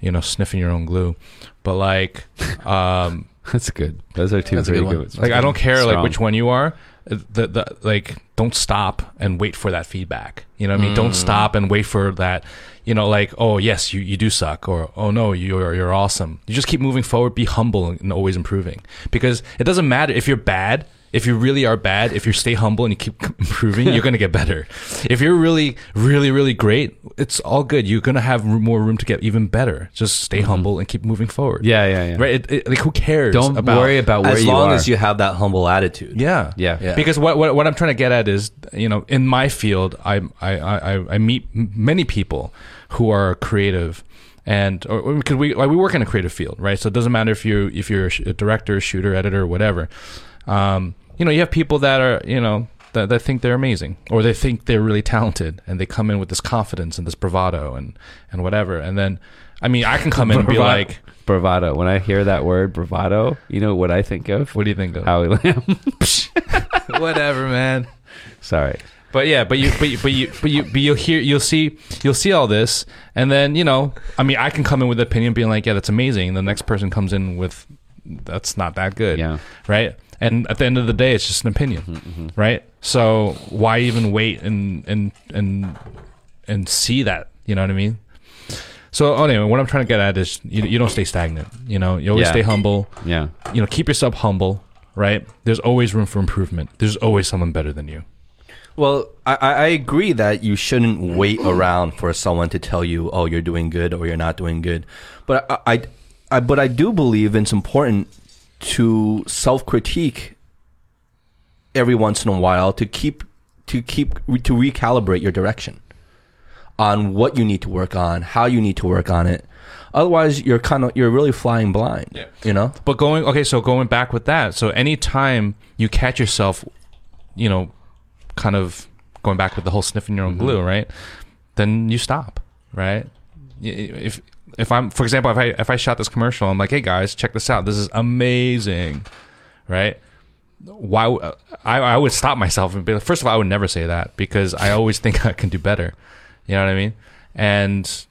you know, sniffing your own glue, but like, um, That's good. Those are two That's very good good one. ones. like I don't care like which one you are. The, the like don't stop and wait for that feedback. You know what I mean? Don't stop and wait for that. You know, like oh yes, you, you do suck, or oh no, you're you're awesome. You just keep moving forward. Be humble and always improving because it doesn't matter if you're bad. If you really are bad, if you stay humble and you keep improving, you're gonna get better. If you're really, really, really great, it's all good. You're gonna have more room to get even better. Just stay humble and keep moving forward. Yeah, yeah, yeah. Right? It, it, like who cares? Don't about, worry about where as you long are. as you have that humble attitude. Yeah, Yeah. Yeah. Because what, what what I'm trying to get at is, you know, in my field, I I I, I meet many people who are creative, and or because we like, we work in a creative field, right? So it doesn't matter if you if you're a, sh- a director, shooter, editor, whatever. Um, you know, you have people that are you know. That, that think they're amazing, or they think they're really talented, and they come in with this confidence and this bravado and and whatever, and then, I mean, I can come in and be Bravado. like, bravado. When I hear that word bravado, you know what I think of? "What do you think of?" Howie Lamb. Whatever, man. Sorry. But yeah, but you, but you, but you, but you, but you'll hear, you'll see, you'll see all this, and then you know, I mean, I can come in with an opinion, being like, yeah, that's amazing. And the next person comes in with, that's not that good, Yeah. right? And at the end of the day, it's just an opinion, mm-hmm, mm-hmm. right? So why even wait and and and and see that? You know what I mean? So anyway, what I'm trying to get at is you, you don't stay stagnant. You know, you always Yeah. stay humble. Yeah. You know, keep yourself humble. Right? There's always room for improvement. There's always someone better than you. Well, I, I I agree that you shouldn't wait around for someone to tell you, "Oh, you're doing good" or "You're not doing good." But I, I, I but I do believe it's important to self critique every once in a while to keep to keep to recalibrate your direction on what you need to work on, how you need to work on it. Otherwise, you're kind of you're really flying blind. Yeah. You know. But going okay, so going back with that, so anytime you catch yourself, you know, kind of going back with the whole sniffing your own mm-hmm. glue, right? Then you stop, right? If if I'm, for example, if I if I shot this commercial, I'm like, hey guys, check this out, this is amazing, right? Why I I would stop myself and be like, first of all, I would never say that because I always think I can do better. You know what I mean? And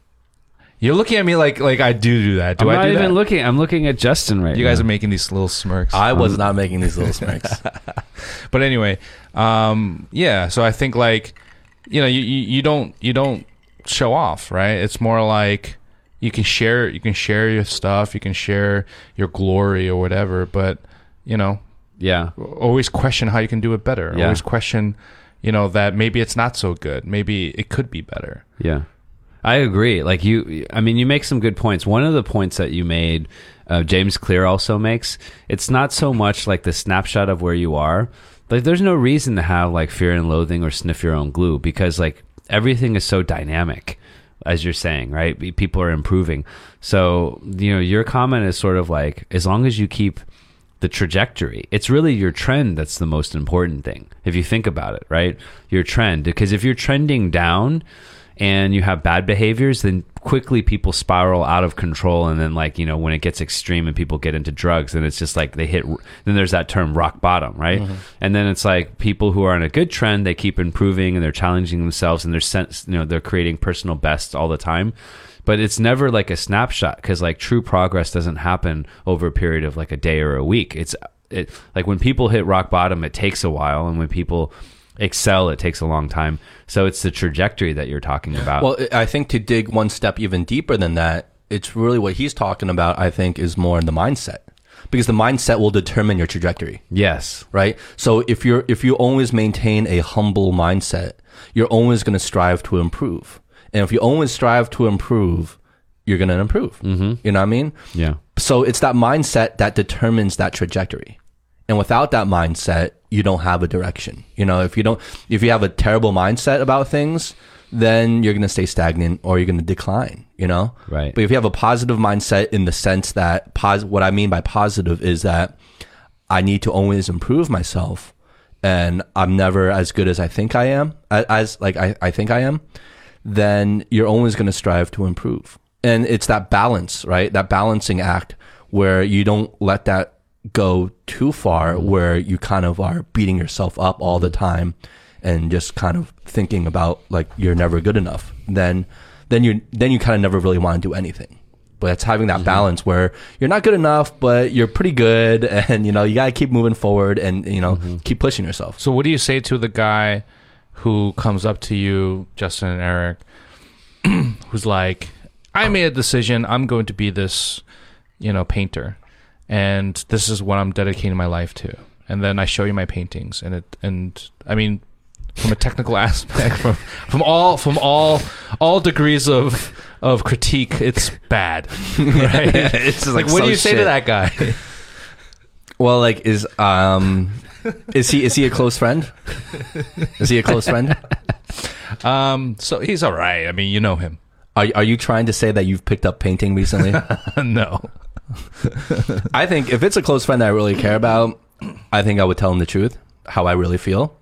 you're looking at me like like I do do that. Do I'm I do even that? looking. I'm looking at Justin right You now. guys are making these little smirks. I was not making these little smirks. but anyway, um, yeah. So I think like, you know, you, you, you don't you don't show off, right? It's more like you can share you can share your stuff, you can share your glory or whatever, but you know, yeah. always question how you can do it better. Yeah. Always question, you know, that maybe it's not so good. Maybe it could be better. Yeah. I agree. Like you, I mean, you make some good points. One of the points that you made, uh, James Clear also makes, it's not so much like the snapshot of where you are. Like, there's no reason to have like fear and loathing or sniff your own glue because like everything is so dynamic, as you're saying, right? People are improving. So, you know, your comment is sort of like, as long as you keep the trajectory. It's really your trend that's the most important thing. If you think about it, right? Your trend. Because if you're trending down and you have bad behaviors, then quickly people spiral out of control. And then, like, you know, when it gets extreme and people get into drugs, then it's just like they hit, then there's that term rock bottom, right? Mm-hmm. And then it's like people who are in a good trend, they keep improving and they're challenging themselves and they're, sense, you know, they're creating personal bests all the time but it's never like a snapshot because like true progress doesn't happen over a period of like a day or a week it's it like when people hit rock bottom it takes a while and when people excel it takes a long time so it's the trajectory that you're talking about Well, I think to dig one step even deeper than that, it's really what he's talking about, I think, is more in the mindset. Because the mindset will determine your trajectory, yes right? So if you're if you always maintain a humble mindset, you're always going to strive to improve. And if you always strive to improve, you're going to improve. Mm-hmm. You know what I mean? yeah So it's that mindset that determines that trajectory. And without that mindset, you don't have a direction. You know, if you don't, if you have a terrible mindset about things, then you're going to stay stagnant or you're going to decline, you know? Right. But if you have a positive mindset in the sense that pos- what I mean by positive is that I need to always improve myself and I'm never as good as I think I am, as like I, I think I am, then you're always going to strive to improve. And it's that balance, right? That balancing act where you don't let that go too far, mm-hmm. where you kind of are beating yourself up all the time and just kind of thinking about like you're never good enough. Then, then you then you kind of never really want to do anything. But it's having that mm-hmm. balance where you're not good enough, but you're pretty good, and you know you gotta keep moving forward and you know mm-hmm. keep pushing yourself. So what do you say to the guy who comes up to you, Justin and Eric, who's like, I made a decision, I'm going to be this, you know, painter. And this is what I'm dedicating my life to. And then I show you my paintings and it and I mean from a technical aspect from from all from all all degrees of of critique it's bad right it's just like, what do you say to that guy Well, like is um is he is he a close friend? Is he a close friend? um so he's all right i mean you know him Are are you trying to say that you've picked up painting recently? no I think if it's a close friend that I really care about, I think I would tell him the truth, how I really feel.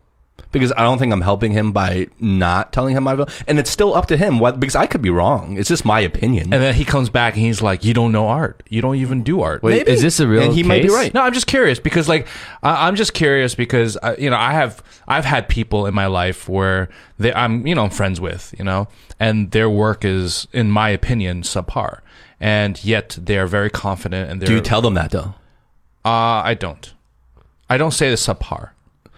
Because I don't think I'm helping him by not telling him how I feel. And it's still up to him what because I could be wrong. It's just my opinion. And then he comes back and he's like, "You don't know art. You don't even do art." Wait, is this a real and he might be case? right. No, I'm just curious because, like, I, I'm just curious because uh, you know I have I've had people in my life where they I'm you know I'm friends with you know, and their work is, in my opinion, subpar, and yet they are very confident and they're. Do you tell them that though? Uh, I don't. I don't say the subpar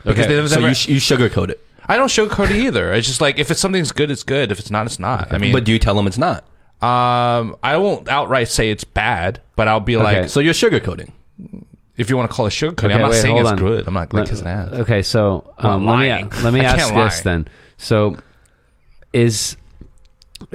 because they've so never- you, sh- you sugarcoat it. I don't sugarcoat it either. It's just like if it's something's good, it's good. If it's not, it's not. I mean, but do you tell them it's not? Um, I won't outright say it's bad, but I'll be Okay. like, So you're sugarcoating. if you want to call it sugarcoating, Okay, I'm not wait, saying hold it's on. good. I'm not like Let- kissing ass. Okay, so I'm um, let me let me ask this then. So is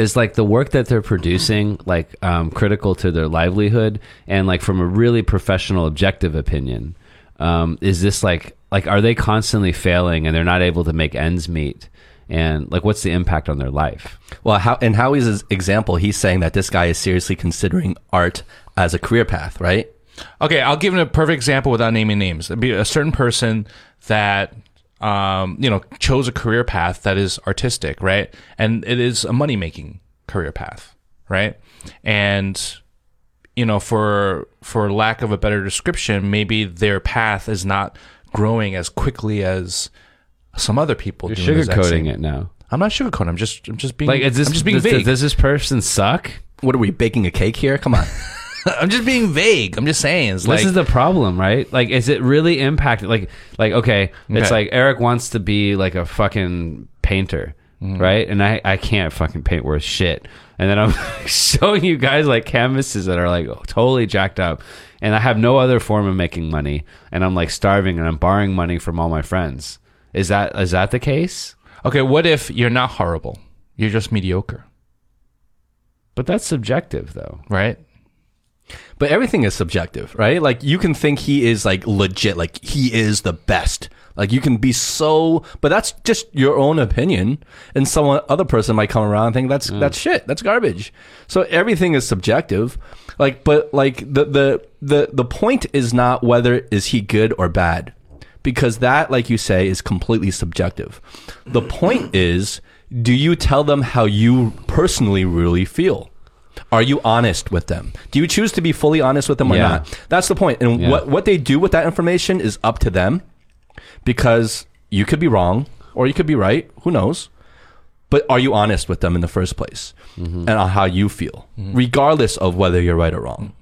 is like the work that they're producing like um, critical to their livelihood and like from a really professional objective opinion um, is this like like are they constantly failing and they're not able to make ends meet and like what's the impact on their life Well, how, in Howie's example, he's saying that this guy is seriously considering art as a career path, right? Okay, I'll give him a perfect example without naming names. It'd be a certain person that um, you know chose a career path that is artistic, right? And it is a money making career path, right? And you know, for for lack of a better description, maybe their path is not growing as quickly as some other people. you're doing the exact same- sugarcoating it now I'm not sugarcoating. I'm just I'm just being like is this I'm just being does, vague. does this person suck What are we baking a cake here? Come on. I'm just being vague. I'm just saying. It's like this is the problem, right? Like, is it really impacted? Like, like okay, it's Okay. like Eric wants to be like a fucking painter, Mm-hmm. right? And I, I can't fucking paint worth shit. And then I'm showing you guys like canvases that are like totally jacked up, and I have no other form of making money, and I'm like starving, and I'm borrowing money from all my friends. Is that is that the case? okay. What if you're not horrible? You're just mediocre, But that's subjective, though. right? But everything is subjective, right? Like you can think he is like legit, like he is the best. Like you can be so, but that's just your own opinion, and someone other person might come around and think that's mm. that's shit, that's garbage. So everything is subjective. Like, but like the the the the point is not whether is he good or bad, because that, like you say, is completely subjective. The point is, do you tell them how you personally really feel? Are you honest with them? Do you choose to be fully honest with them or Yeah. not? That's the point. And Yeah. what what they do with that information is up to them because you could be wrong or you could be right, who knows? But are you honest with them in the first place? Mm-hmm. And on how you feel, regardless of whether you're right or wrong.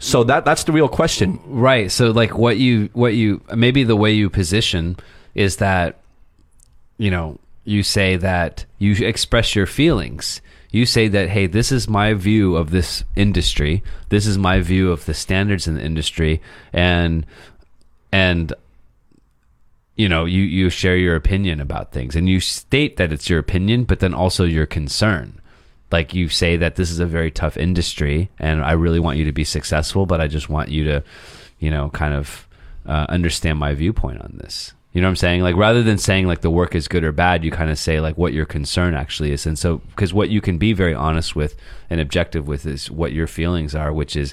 So that that's the real question. Right. So like what you what you maybe the way you position is that you know, you say that you express your feelings. You say that hey, this is my view of this industry. This is my view of the standards in the industry and and you know, you you share your opinion about things and you state that it's your opinion but then also your concern like you say that this is a very tough industry and I really want you to be successful, but I just want you to, you know, kind of uh, understand my viewpoint on this. You know what I'm saying? Like rather than saying like the work is good or bad, you kind of say like what your concern actually is. And so, because what you can be very honest with and objective with is what your feelings are, which is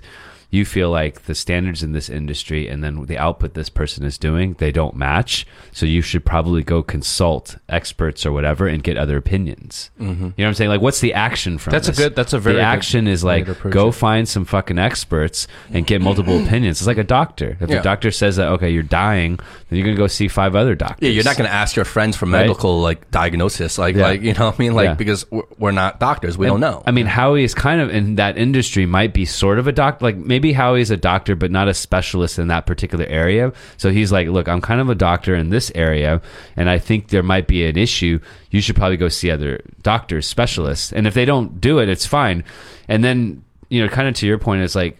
you feel like the standards in this industry and then the output this person is doing, they don't match. So you should probably go consult experts or whatever and get other opinions. Mm-hmm. You know what I'm saying? Like, what's the action from That's a good- that's a very The good action is like go it. find some fucking experts and get multiple opinions. It's like a doctor. If Yeah. the doctor says that okay, you're dying, then you're gonna go see five other doctors. Yeah, you're not going to ask your friends for Right. medical like diagnosis, like Yeah. like you know, what I mean, like Yeah. because we're, we're not doctors, we don't know. I mean, Howie is kind of in that industry, might be sort of a doctor. Like maybe Howie's a doctor, but not a specialist in that particular area. So he's like, look, I'm kind of a doctor in this area, and I think there might be an issue. You should probably go see other doctors, specialists. And if they don't do it, it's fine. And then, you know, kind of to your point, it's like,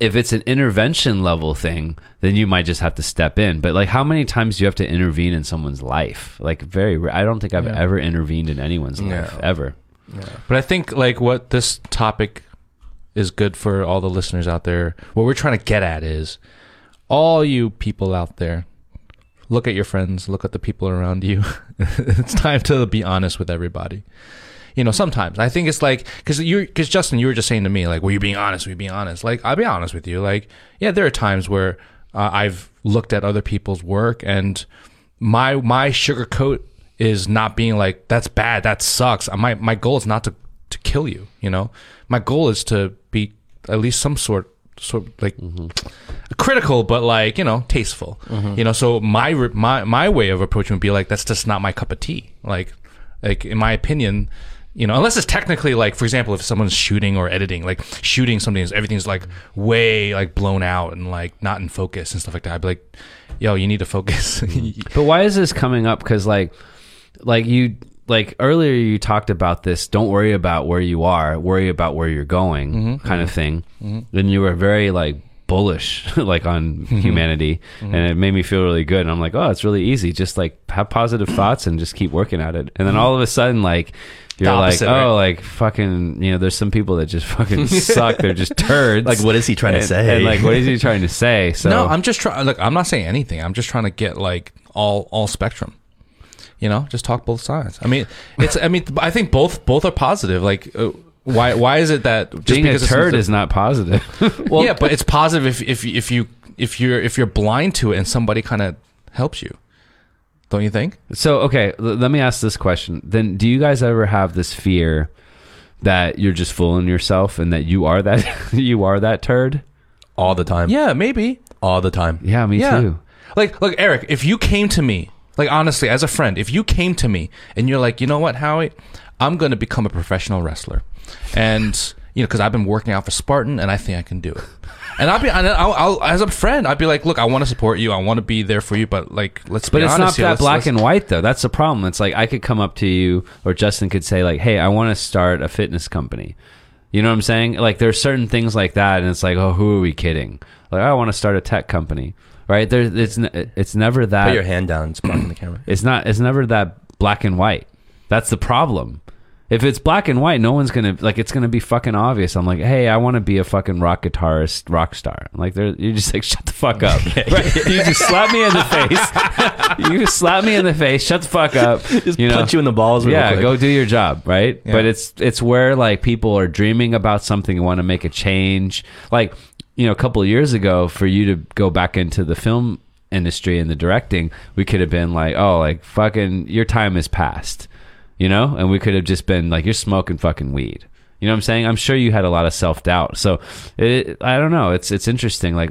if it's an intervention level thing, then you might just have to step in. But like, how many times do you have to intervene in someone's life? Like, very. Rare. I don't think I've Yeah. ever intervened in anyone's life No. ever. But I think like what this topic is good for all the listeners out there. What we're trying to get at is all you people out there. Look at your friends. Look at the people around you. it's time to be honest with everybody. You know, sometimes I think it's like because you because Justin, you were just saying to me like, "Were you being honest? Were you being honest?" Like, I'll be honest with you. Like, yeah, there are times where uh, I've looked at other people's work and my my sugar coat is not being like that's bad that sucks my my goal is not to to kill you you know my goal is to at least some sort sort like mm-hmm. critical but like you know tasteful. Mm-hmm. You know so my my my way of approaching would be like that's just not my cup of tea. Like like in my opinion you know unless it's technically like for example if someone's shooting or editing like shooting something is everything's like way like blown out and like not in focus and stuff like that i'd be like yo you need to focus. But why is this coming up? Because like, like you, like earlier you talked about this don't worry about where you are worry about where you're going mm-hmm. kind of mm-hmm. thing. Mm-hmm. And you were very like bullish like on humanity. And it made me feel really good. And i'm like oh it's really easy. Just like have positive thoughts and just keep working at it. And then all of a sudden like you're like oh right? like fucking you know there's some people that just fucking suck. They're just turds. Like, what is he trying to say? and like what is he trying to say? So no, I'm just trying. Look, I'm not saying anything. I'm just trying to get like all all spectrum. You know, just talk both sides. I mean, it's. I mean, I think both both are positive. Like, uh, why why is it that just being a because it's- turd is not positive well, yeah, but it's positive if if if you if you're if you're blind to it and somebody kind of helps you, don't you think? So okay, l- let me ask this question. Then, do you guys ever have this fear that you're just fooling yourself and that you are that you are that turd? all the time. Yeah, maybe. All the time. Yeah, me yeah. too. Like, look, Eric, if you came to me, like honestly, as a friend, if you came to me and you're like, you know what, Howie, I'm going to become a professional wrestler, and you know, because I've been working out for Spartan, and I think I can do it. And I'll be, and I'll, I'll, as a friend, I'd be like, look, I want to support you, I want to be there for you, but like, let's But be it's not here. that Let's- black let's- and white though. That's the problem. It's like I could come up to you or Justin could say like, "Hey, I want to start a fitness company." You know what I'm saying? Like there's certain things like that and it's like, "Oh, who are we kidding?" Like, oh, "I want to start a tech company." Right? There it's it's never that Put your hand down. It's blocking the camera. It's not. It's never that black and white. That's the problem. If it's black and white, no one's gonna like. It's gonna be fucking obvious. I'm like, hey, I want to be a fucking rock guitarist, rock star. I'm like, you're just like, shut the fuck up. Right? You just slap me in the face. you just slap me in the face. Shut the fuck up. Just you know? punch you in the balls. yeah, quick. go do your job, right? Yeah. But it's it's where like people are dreaming about something and want to make a change. Like, you know, a couple of years ago, for you to go back into the film industry and the directing, we could have been like, oh, like fucking, your time is past, you know, and we could have just been like, you're smoking fucking weed. You know what I'm saying? I'm sure you had a lot of self doubt. So it, I don't know. It's it's interesting. Like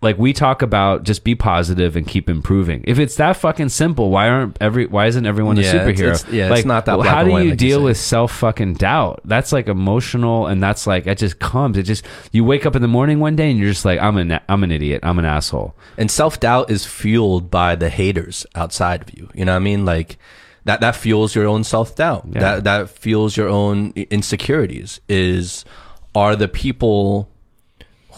like we talk about just be positive and keep improving. If it's that fucking simple, why aren't every why isn't everyone a Yeah, it's- superhero? it's- yeah, it's not that well, how do you like deal say. with self fucking doubt? That's like emotional, and that's like it just comes. It just you wake up in the morning one day and you're just like I'm an I'm an idiot. I'm an asshole. And self doubt is fueled by the haters outside of you. You know what I mean? Like that that fuels your own self doubt. Yeah. That that fuels your own insecurities. Is are the people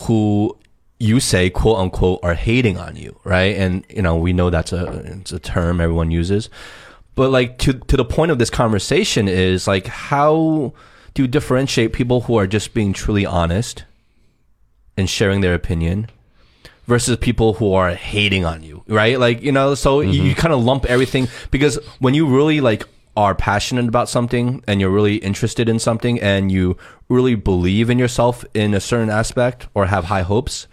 who you say quote unquote are hating on you, right? And you know we know that's a it's a term everyone uses, but like to to the point of this conversation is like how do you differentiate people who are just being truly honest and sharing their opinion versus people who are hating on you, right? Like, you know, so you, mm-hmm. you kind of lump everything because when you really like are passionate about something and you're really interested in something and you really believe in yourself in a certain aspect or have high hopes,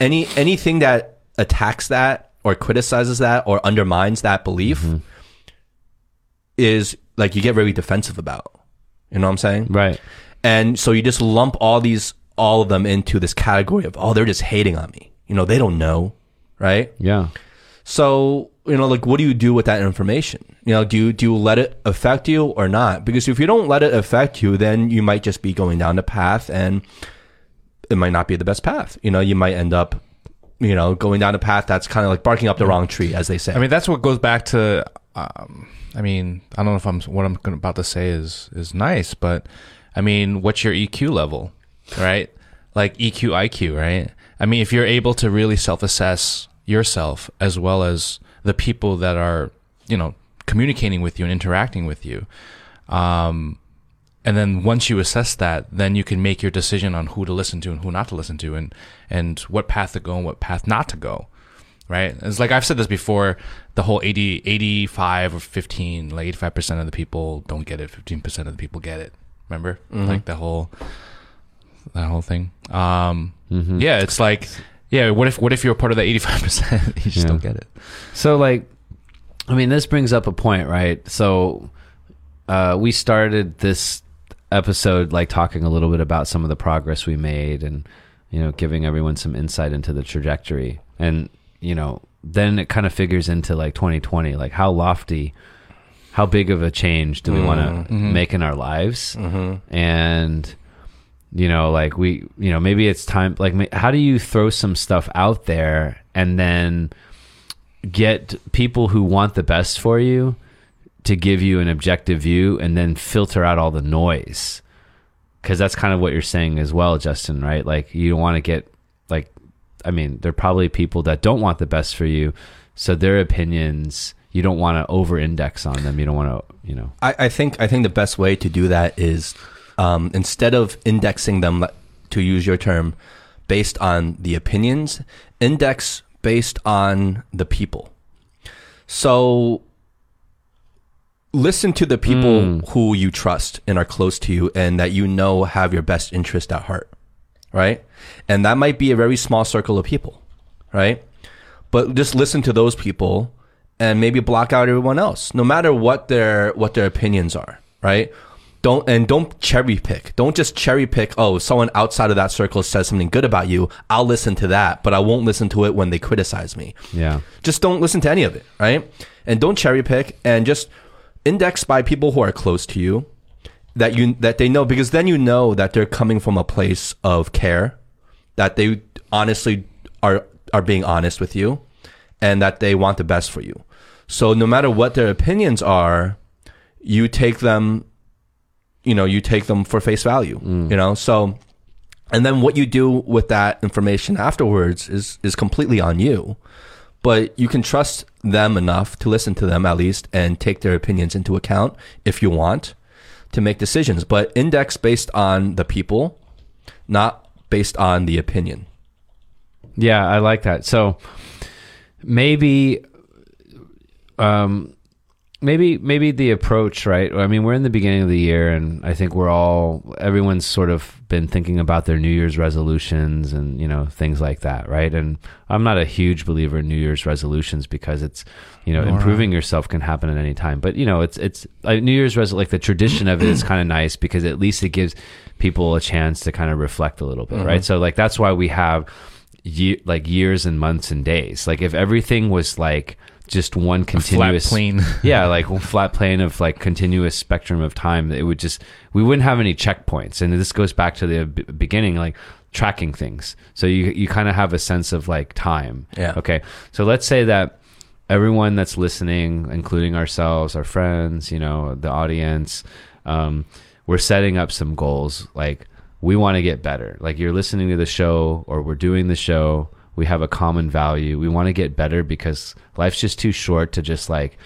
any anything that attacks that or criticizes that or undermines that belief mm-hmm. is like you get very defensive about. You know what I'm saying? Right. And so you just lump all these, all of them into this category of, oh, they're just hating on me. You know, they don't know. Right. Yeah. So, you know, like, what do you do with that information? You know, do you, do you let it affect you or not? Because if you don't let it affect you, then you might just be going down the path and it might not be the best path. You know, you might end up, you know, going down a path that's kind of like barking up the wrong tree, as they say. I mean, that's what goes back to. Um, I mean, I don't know if I'm what I'm about to say is is nice, but I mean, what's your EQ level, right? Like EQ, IQ, right? I mean, if you're able to really self-assess yourself as well as the people that are, you know, communicating with you and interacting with you, um, and then once you assess that, then you can make your decision on who to listen to and who not to listen to, and and what path to go and what path not to go right? It's like I've said this before, the whole 80, 85 or 15, like 85% of the people don't get it, 15% of the people get it. Remember? Like the whole that whole thing. Um yeah, it's like yeah, what if what if you're part of that 85%? you just Yeah. don't get it. So like, I mean, this brings up a point, right? So, uh, we started this episode like talking a little bit about some of the progress we made, and you know, giving everyone some insight into the trajectory, and you know, then it kind of figures into like 2020, like how lofty, how big of a change do we want to mm-hmm. mm-hmm. make in our lives, mm-hmm. and you know like we you know maybe it's time like how do you throw some stuff out there and then get people who want the best for you to give you an objective view and then filter out all the noise. Cuz that's kind of what you're saying as well, Justin, right? Like you don't want to get like I mean, there are probably people that don't want the best for you, so their opinions you don't want to over index on them. You don't want to, you know. I, I think I think the best way to do that is um, instead of indexing them, to use your term, based on the opinions, index based on the people. So listen to the people Mm. who you trust and are close to you and that you know have your best interest at heart, right? And that might be a very small circle of people, right? But just listen to those people and maybe block out everyone else, no matter what their what their opinions are, right? Don't and don't cherry pick. Don't just cherry pick. Oh, someone outside of that circle says something good about you. I'll listen to that, but I won't listen to it when they criticize me Yeah. just don't listen to any of it, right? And don't cherry pick and just index by people who are close to you that you that they know because then you know that they're coming from a place of care, that they honestly are are being honest with you and that they want the best for you. So no matter what their opinions are, you take them you know, you take them for face value, mm. you know? So and then what you do with that information afterwards is is completely on you but you can trust them enough to listen to them at least and take their opinions into account if you want to make decisions but index based on the people not based on the opinion Yeah, I like that. So maybe um maybe maybe the approach, right? I mean, we're in the beginning of the year and I think we're all everyone's sort of been thinking about their New Year's resolutions and, you know, things like that, right? And I'm not a huge believer in New Year's resolutions because it's, you know, improving yourself can happen at any time. But, you know, it's it's like New Year's resolution like the tradition of it is kind of nice because at least it gives people a chance to kind of reflect a little bit, right? So like that's why we have ye- like years and months and days. Like if everything was like just one continuous plane. yeah, like one flat plane of like continuous spectrum of time, it would just we wouldn't have any checkpoints. And this goes back to the beginning, like tracking things. So you you kind of have a sense of like time. Yeah. Okay. So let's say that everyone that's listening, including ourselves, our friends, you know, the audience, um, we're setting up some goals. Like we want to get better. Like you're listening to the show or we're doing the show. We have a common value. We want to get better because life's just too short to just like,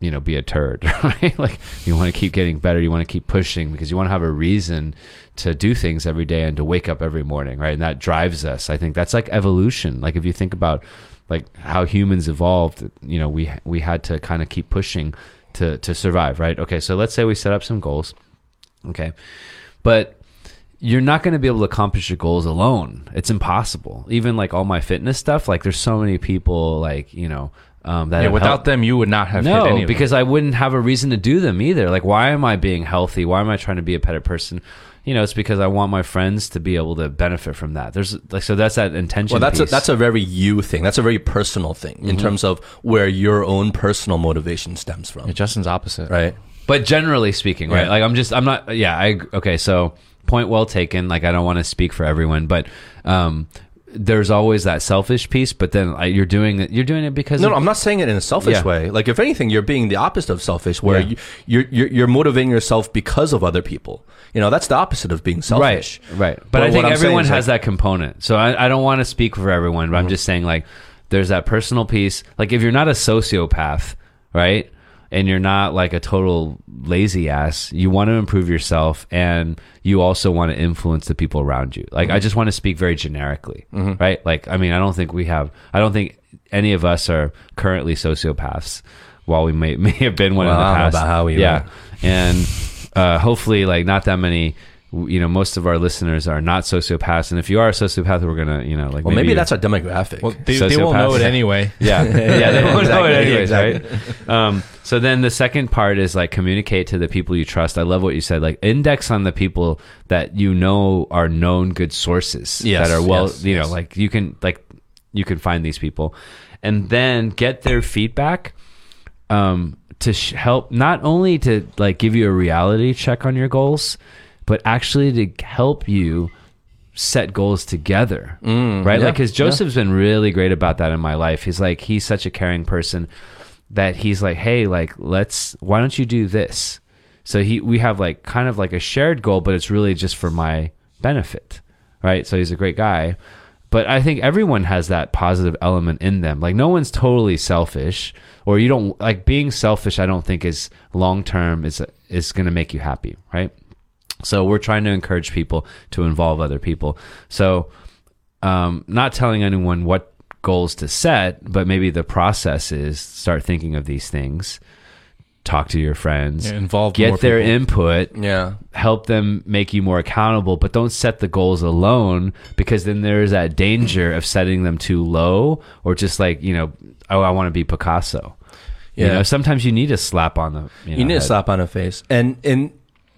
you know, be a turd, right? like you want to keep getting better. You want to keep pushing because you want to have a reason to do things every day and to wake up every morning, right? And that drives us. I think that's like evolution. Like if you think about like how humans evolved, you know, we we had to kind of keep pushing to to survive, right? Okay, so let's say we set up some goals. Okay. But you're not going to be able to accomplish your goals alone. It's impossible. Even like all my fitness stuff, like there's so many people like, you know, um, that Yeah, without helped- them, you would not have hit no, any of because I wouldn't have a reason to do them either. Like, why am I being healthy? Why am I trying to be a better person? You know, it's because I want my friends to be able to benefit from that. There's like, so that's that intention. well that's a, that's a very you thing that's a very personal thing in terms of where your own personal motivation stems from them. Justin's opposite. right But generally speaking, right? Yeah. Like I'm just I'm not yeah, I okay, so point well taken. Like I don't want to speak for everyone, but um there's always that selfish piece, but then like, you're doing it you're doing it because No, of- no, I'm not saying it in a selfish Yeah. way. Like, if anything, you're being the opposite of selfish, where Yeah. you, you're, you're you're motivating yourself because of other people. You know, that's the opposite of being selfish. Right, right. But, But I think everyone has like- that component. So I, I don't want to speak for everyone, but I'm just saying like there's that personal piece. Like if you're not a sociopath, right? And you're not like a total lazy ass, you want to improve yourself and you also want to influence the people around you. Like I just want to speak very generically, right? Like I mean, I don't think we have I don't think any of us are currently sociopaths while we may may have been one Well, in the past. about how we yeah. were. And uh, hopefully like not that many you know most of our listeners are not sociopaths and if you are a sociopath we're gonna you know like Well, maybe, you're- that's our demographic. Well, they, they won't know it anyway. yeah yeah they won't know it Exactly, anyways exactly. right um, so then the second part is like communicate to the people you trust i love what you said like index on the people that you know are known good sources Yes, that are well yes, you know yes. like you can like you can find these people and then get their feedback um, to sh- help not only to like give you a reality check on your goals, but actually to help you set goals together, mm, right? yeah, like, because Joseph's been really great about that in my life. He's like he's such a caring person that he's like, hey, like let's why don't you do this? So he we have like kind of like a shared goal, but it's really just for my benefit, right? So he's a great guy, but I think everyone has that positive element in them. Like no one's totally selfish, or you don't like being selfish. I don't think is long term is is going to make you happy, right? So we're trying to encourage people to involve other people. So um, not telling anyone what goals to set, but maybe the process is start thinking of these things, talk to your friends, Yeah, involve more get their people. input, Yeah. help them make you more accountable, but don't set the goals alone because then there's that danger of setting them too low or just like, you know, oh, I want to be Picasso. You know, sometimes you need a slap on the you, know, You need a slap on the face, and and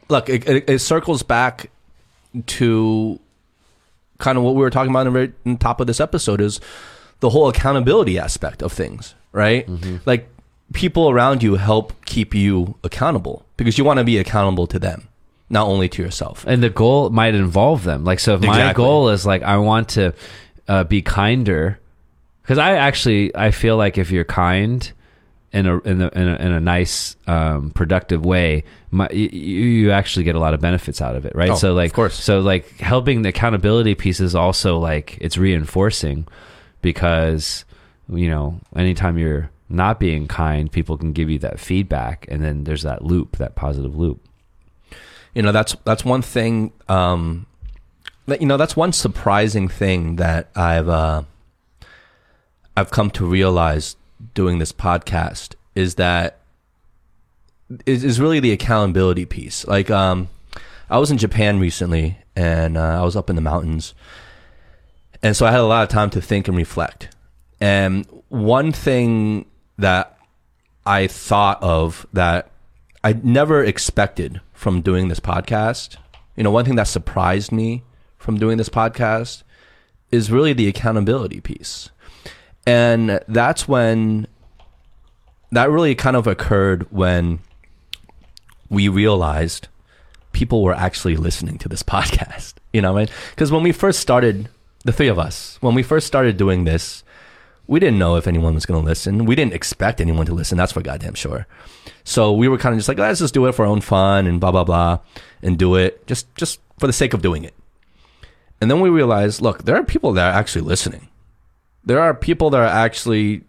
look, it, it, it circles back to kind of what we were talking about in the very in the top of this episode is the whole accountability aspect of things, right? Like people around you help keep you accountable because you want to be accountable to them, not only to yourself. and the goal might involve them. Like, so if my goal is like I want to uh, be kinder, because I actually I feel like if you're kind in a in a in a, in a nice um, productive way, my, you, you actually get a lot of benefits out of it, right? Oh, so like, of course. so like helping the accountability piece is also like it's reinforcing because you know anytime you're not being kind, people can give you that feedback, and then there's that loop, that positive loop. you know that's that's one thing um that you know that's one surprising thing that i've uh i've come to realize doing this podcast is that is, is really the accountability piece like um i was in japan recently and uh, i was up in the mountains and so i had a lot of time to think and reflect and one thing that i thought of that I never expected from doing this podcast. You know, one thing that surprised me from doing this podcast is really the accountability piece. And that's when that really kind of occurred when we realized people were actually listening to this podcast. You know, I mean? Because when we first started, the three of us, when we first started doing this, we didn't know if anyone was going to listen. We didn't expect anyone to listen. That's for goddamn sure. So we were kind of just like, let's just do it for our own fun and blah blah blah, and do it just just for the sake of doing it. And then we realized, look, there are people that are actually listening. There are people that are actually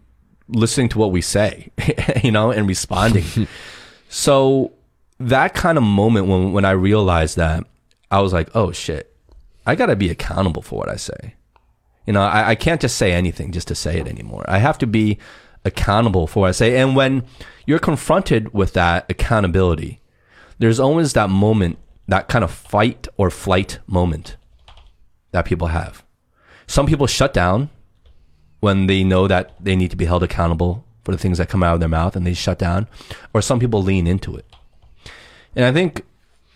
listening to what we say, you know, and responding. so that kind of moment when when I realized that, I was like, oh shit, I got to be accountable for what I say. You know, I, I can't just say anything just to say it anymore. I have to be accountable for what I say. And when you're confronted with that accountability, there's always that moment, that kind of fight or flight moment that people have. Some people shut down when they know that they need to be held accountable for the things that come out of their mouth and they shut down, or some people lean into it. And I think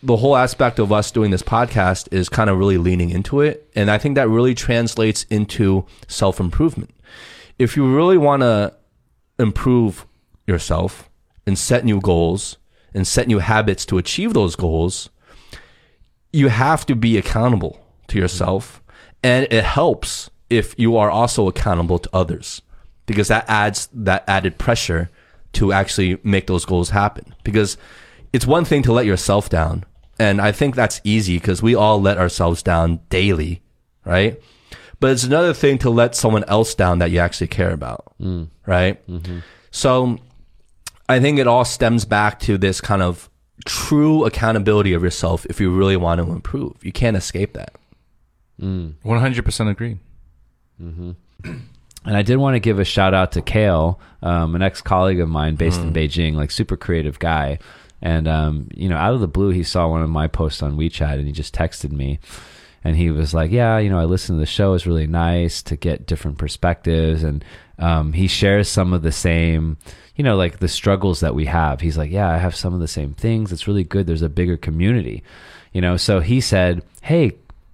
the whole aspect of us doing this podcast is kind of really leaning into it. And I think that really translates into self improvement. If you really want to improve yourself and set new goals and set new habits to achieve those goals, you have to be accountable to yourself. And it helps if you are also accountable to others because that adds that added pressure to actually make those goals happen. Because it's one thing to let yourself down. And I think that's easy because we all let ourselves down daily, right? But it's another thing to let someone else down that you actually care about, mm. right? Mm-hmm. So I think it all stems back to this kind of true accountability of yourself if you really want to improve. You can't escape that. Mm. One hundred percent agreed. And I did want to give a shout out to Kale, um, an ex colleague of mine based in Beijing, like super creative guy. And um, you know, out of the blue, he saw one of my posts on WeChat, and he just texted me, and he was like, "Yeah, you know, I listened to the show. It's really nice to get different perspectives." And um, he shares some of the same, you know, like the struggles that we have. He's like, "Yeah, I have some of the same things. It's really good. There's a bigger community." You know, so he said, "Hey,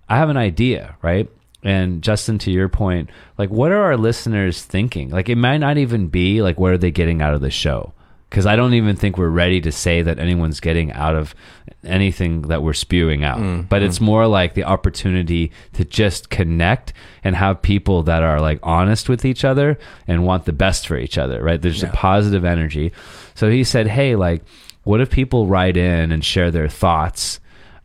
I have an idea, right?" And Justin, to your point, like, what are our listeners thinking? Like, it might not even be like, what are they getting out of the show? because I don't even think we're ready to say that anyone's getting out of anything that we're spewing out. Mm, but it's more like the opportunity to just connect and have people that are like honest with each other and want the best for each other, right? There's Yeah. a positive energy. So he said, "Hey, like what if people write in and share their thoughts?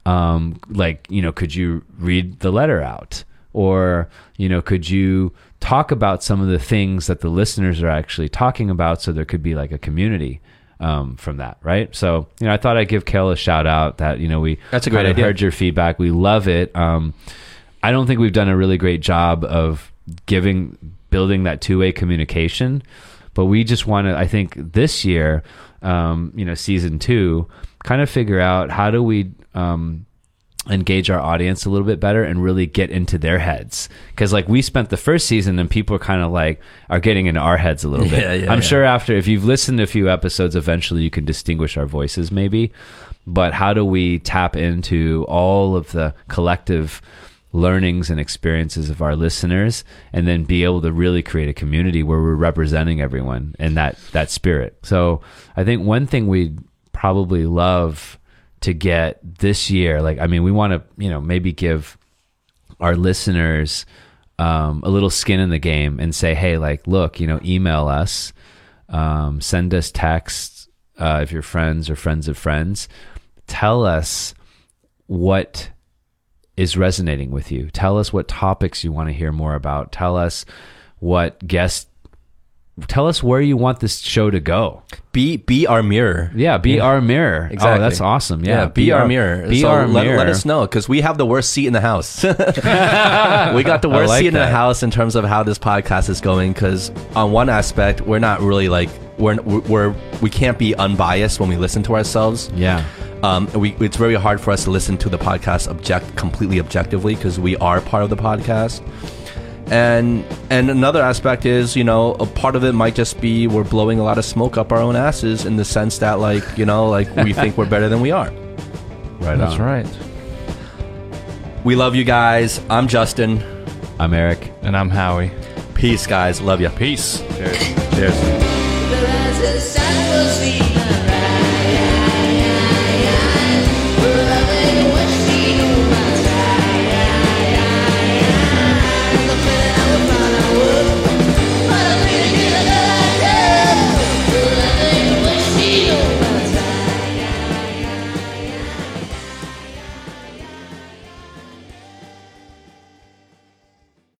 Um, like, you know, could you read the letter out? Or, you know, could you talk about some of the things that the listeners are actually talking about so there could be like a community um, from that, right? So, you know, I thought I'd give Kel a shout out that, you know, we That's a great idea. heard your feedback. We love it. Um, I don't think we've done a really great job of giving, building that two way communication, but we just want to, I think this year, um, you know, season two, kind of figure out how do we, um, engage our audience a little bit better and really get into their heads. Because like we spent the first season and people are kind of like are getting into our heads a little bit. Yeah, yeah, i'm yeah. sure after if you've listened to a few episodes eventually you can distinguish our voices maybe. But how do we tap into all of the collective learnings and experiences of our listeners and then be able to really create a community where we're representing everyone in that that spirit? So i think one thing we'd probably love to get this year like i mean we want to you know maybe give our listeners um, a little skin in the game and say hey like look you know email us um, send us texts uh, if you're friends or friends of friends. Tell us what is resonating with you. Tell us what topics you want to hear more about. Tell us what guests tell us where you want this show to go Be be our mirror. yeah be our mirror Exactly. oh that's awesome yeah, be, our, mirror. be so our let, mirror let us know because we have the worst seat in the house. we got the worst like seat in the house in terms of how this podcast is going. Because on one aspect, we're not really like we're we're we can't be unbiased when we listen to ourselves. yeah Um, we, it's very hard for us to listen to the podcast object completely objectively because we are part of the podcast. And and another aspect is, you know, a part of it might just be we're blowing a lot of smoke up our own asses in the sense that, like, you know, like we think we're better than we are. right That's on. right. We love you guys. I'm Justin. i'm eric And I'm Howie. Peace, guys. Love you. Peace. cheers The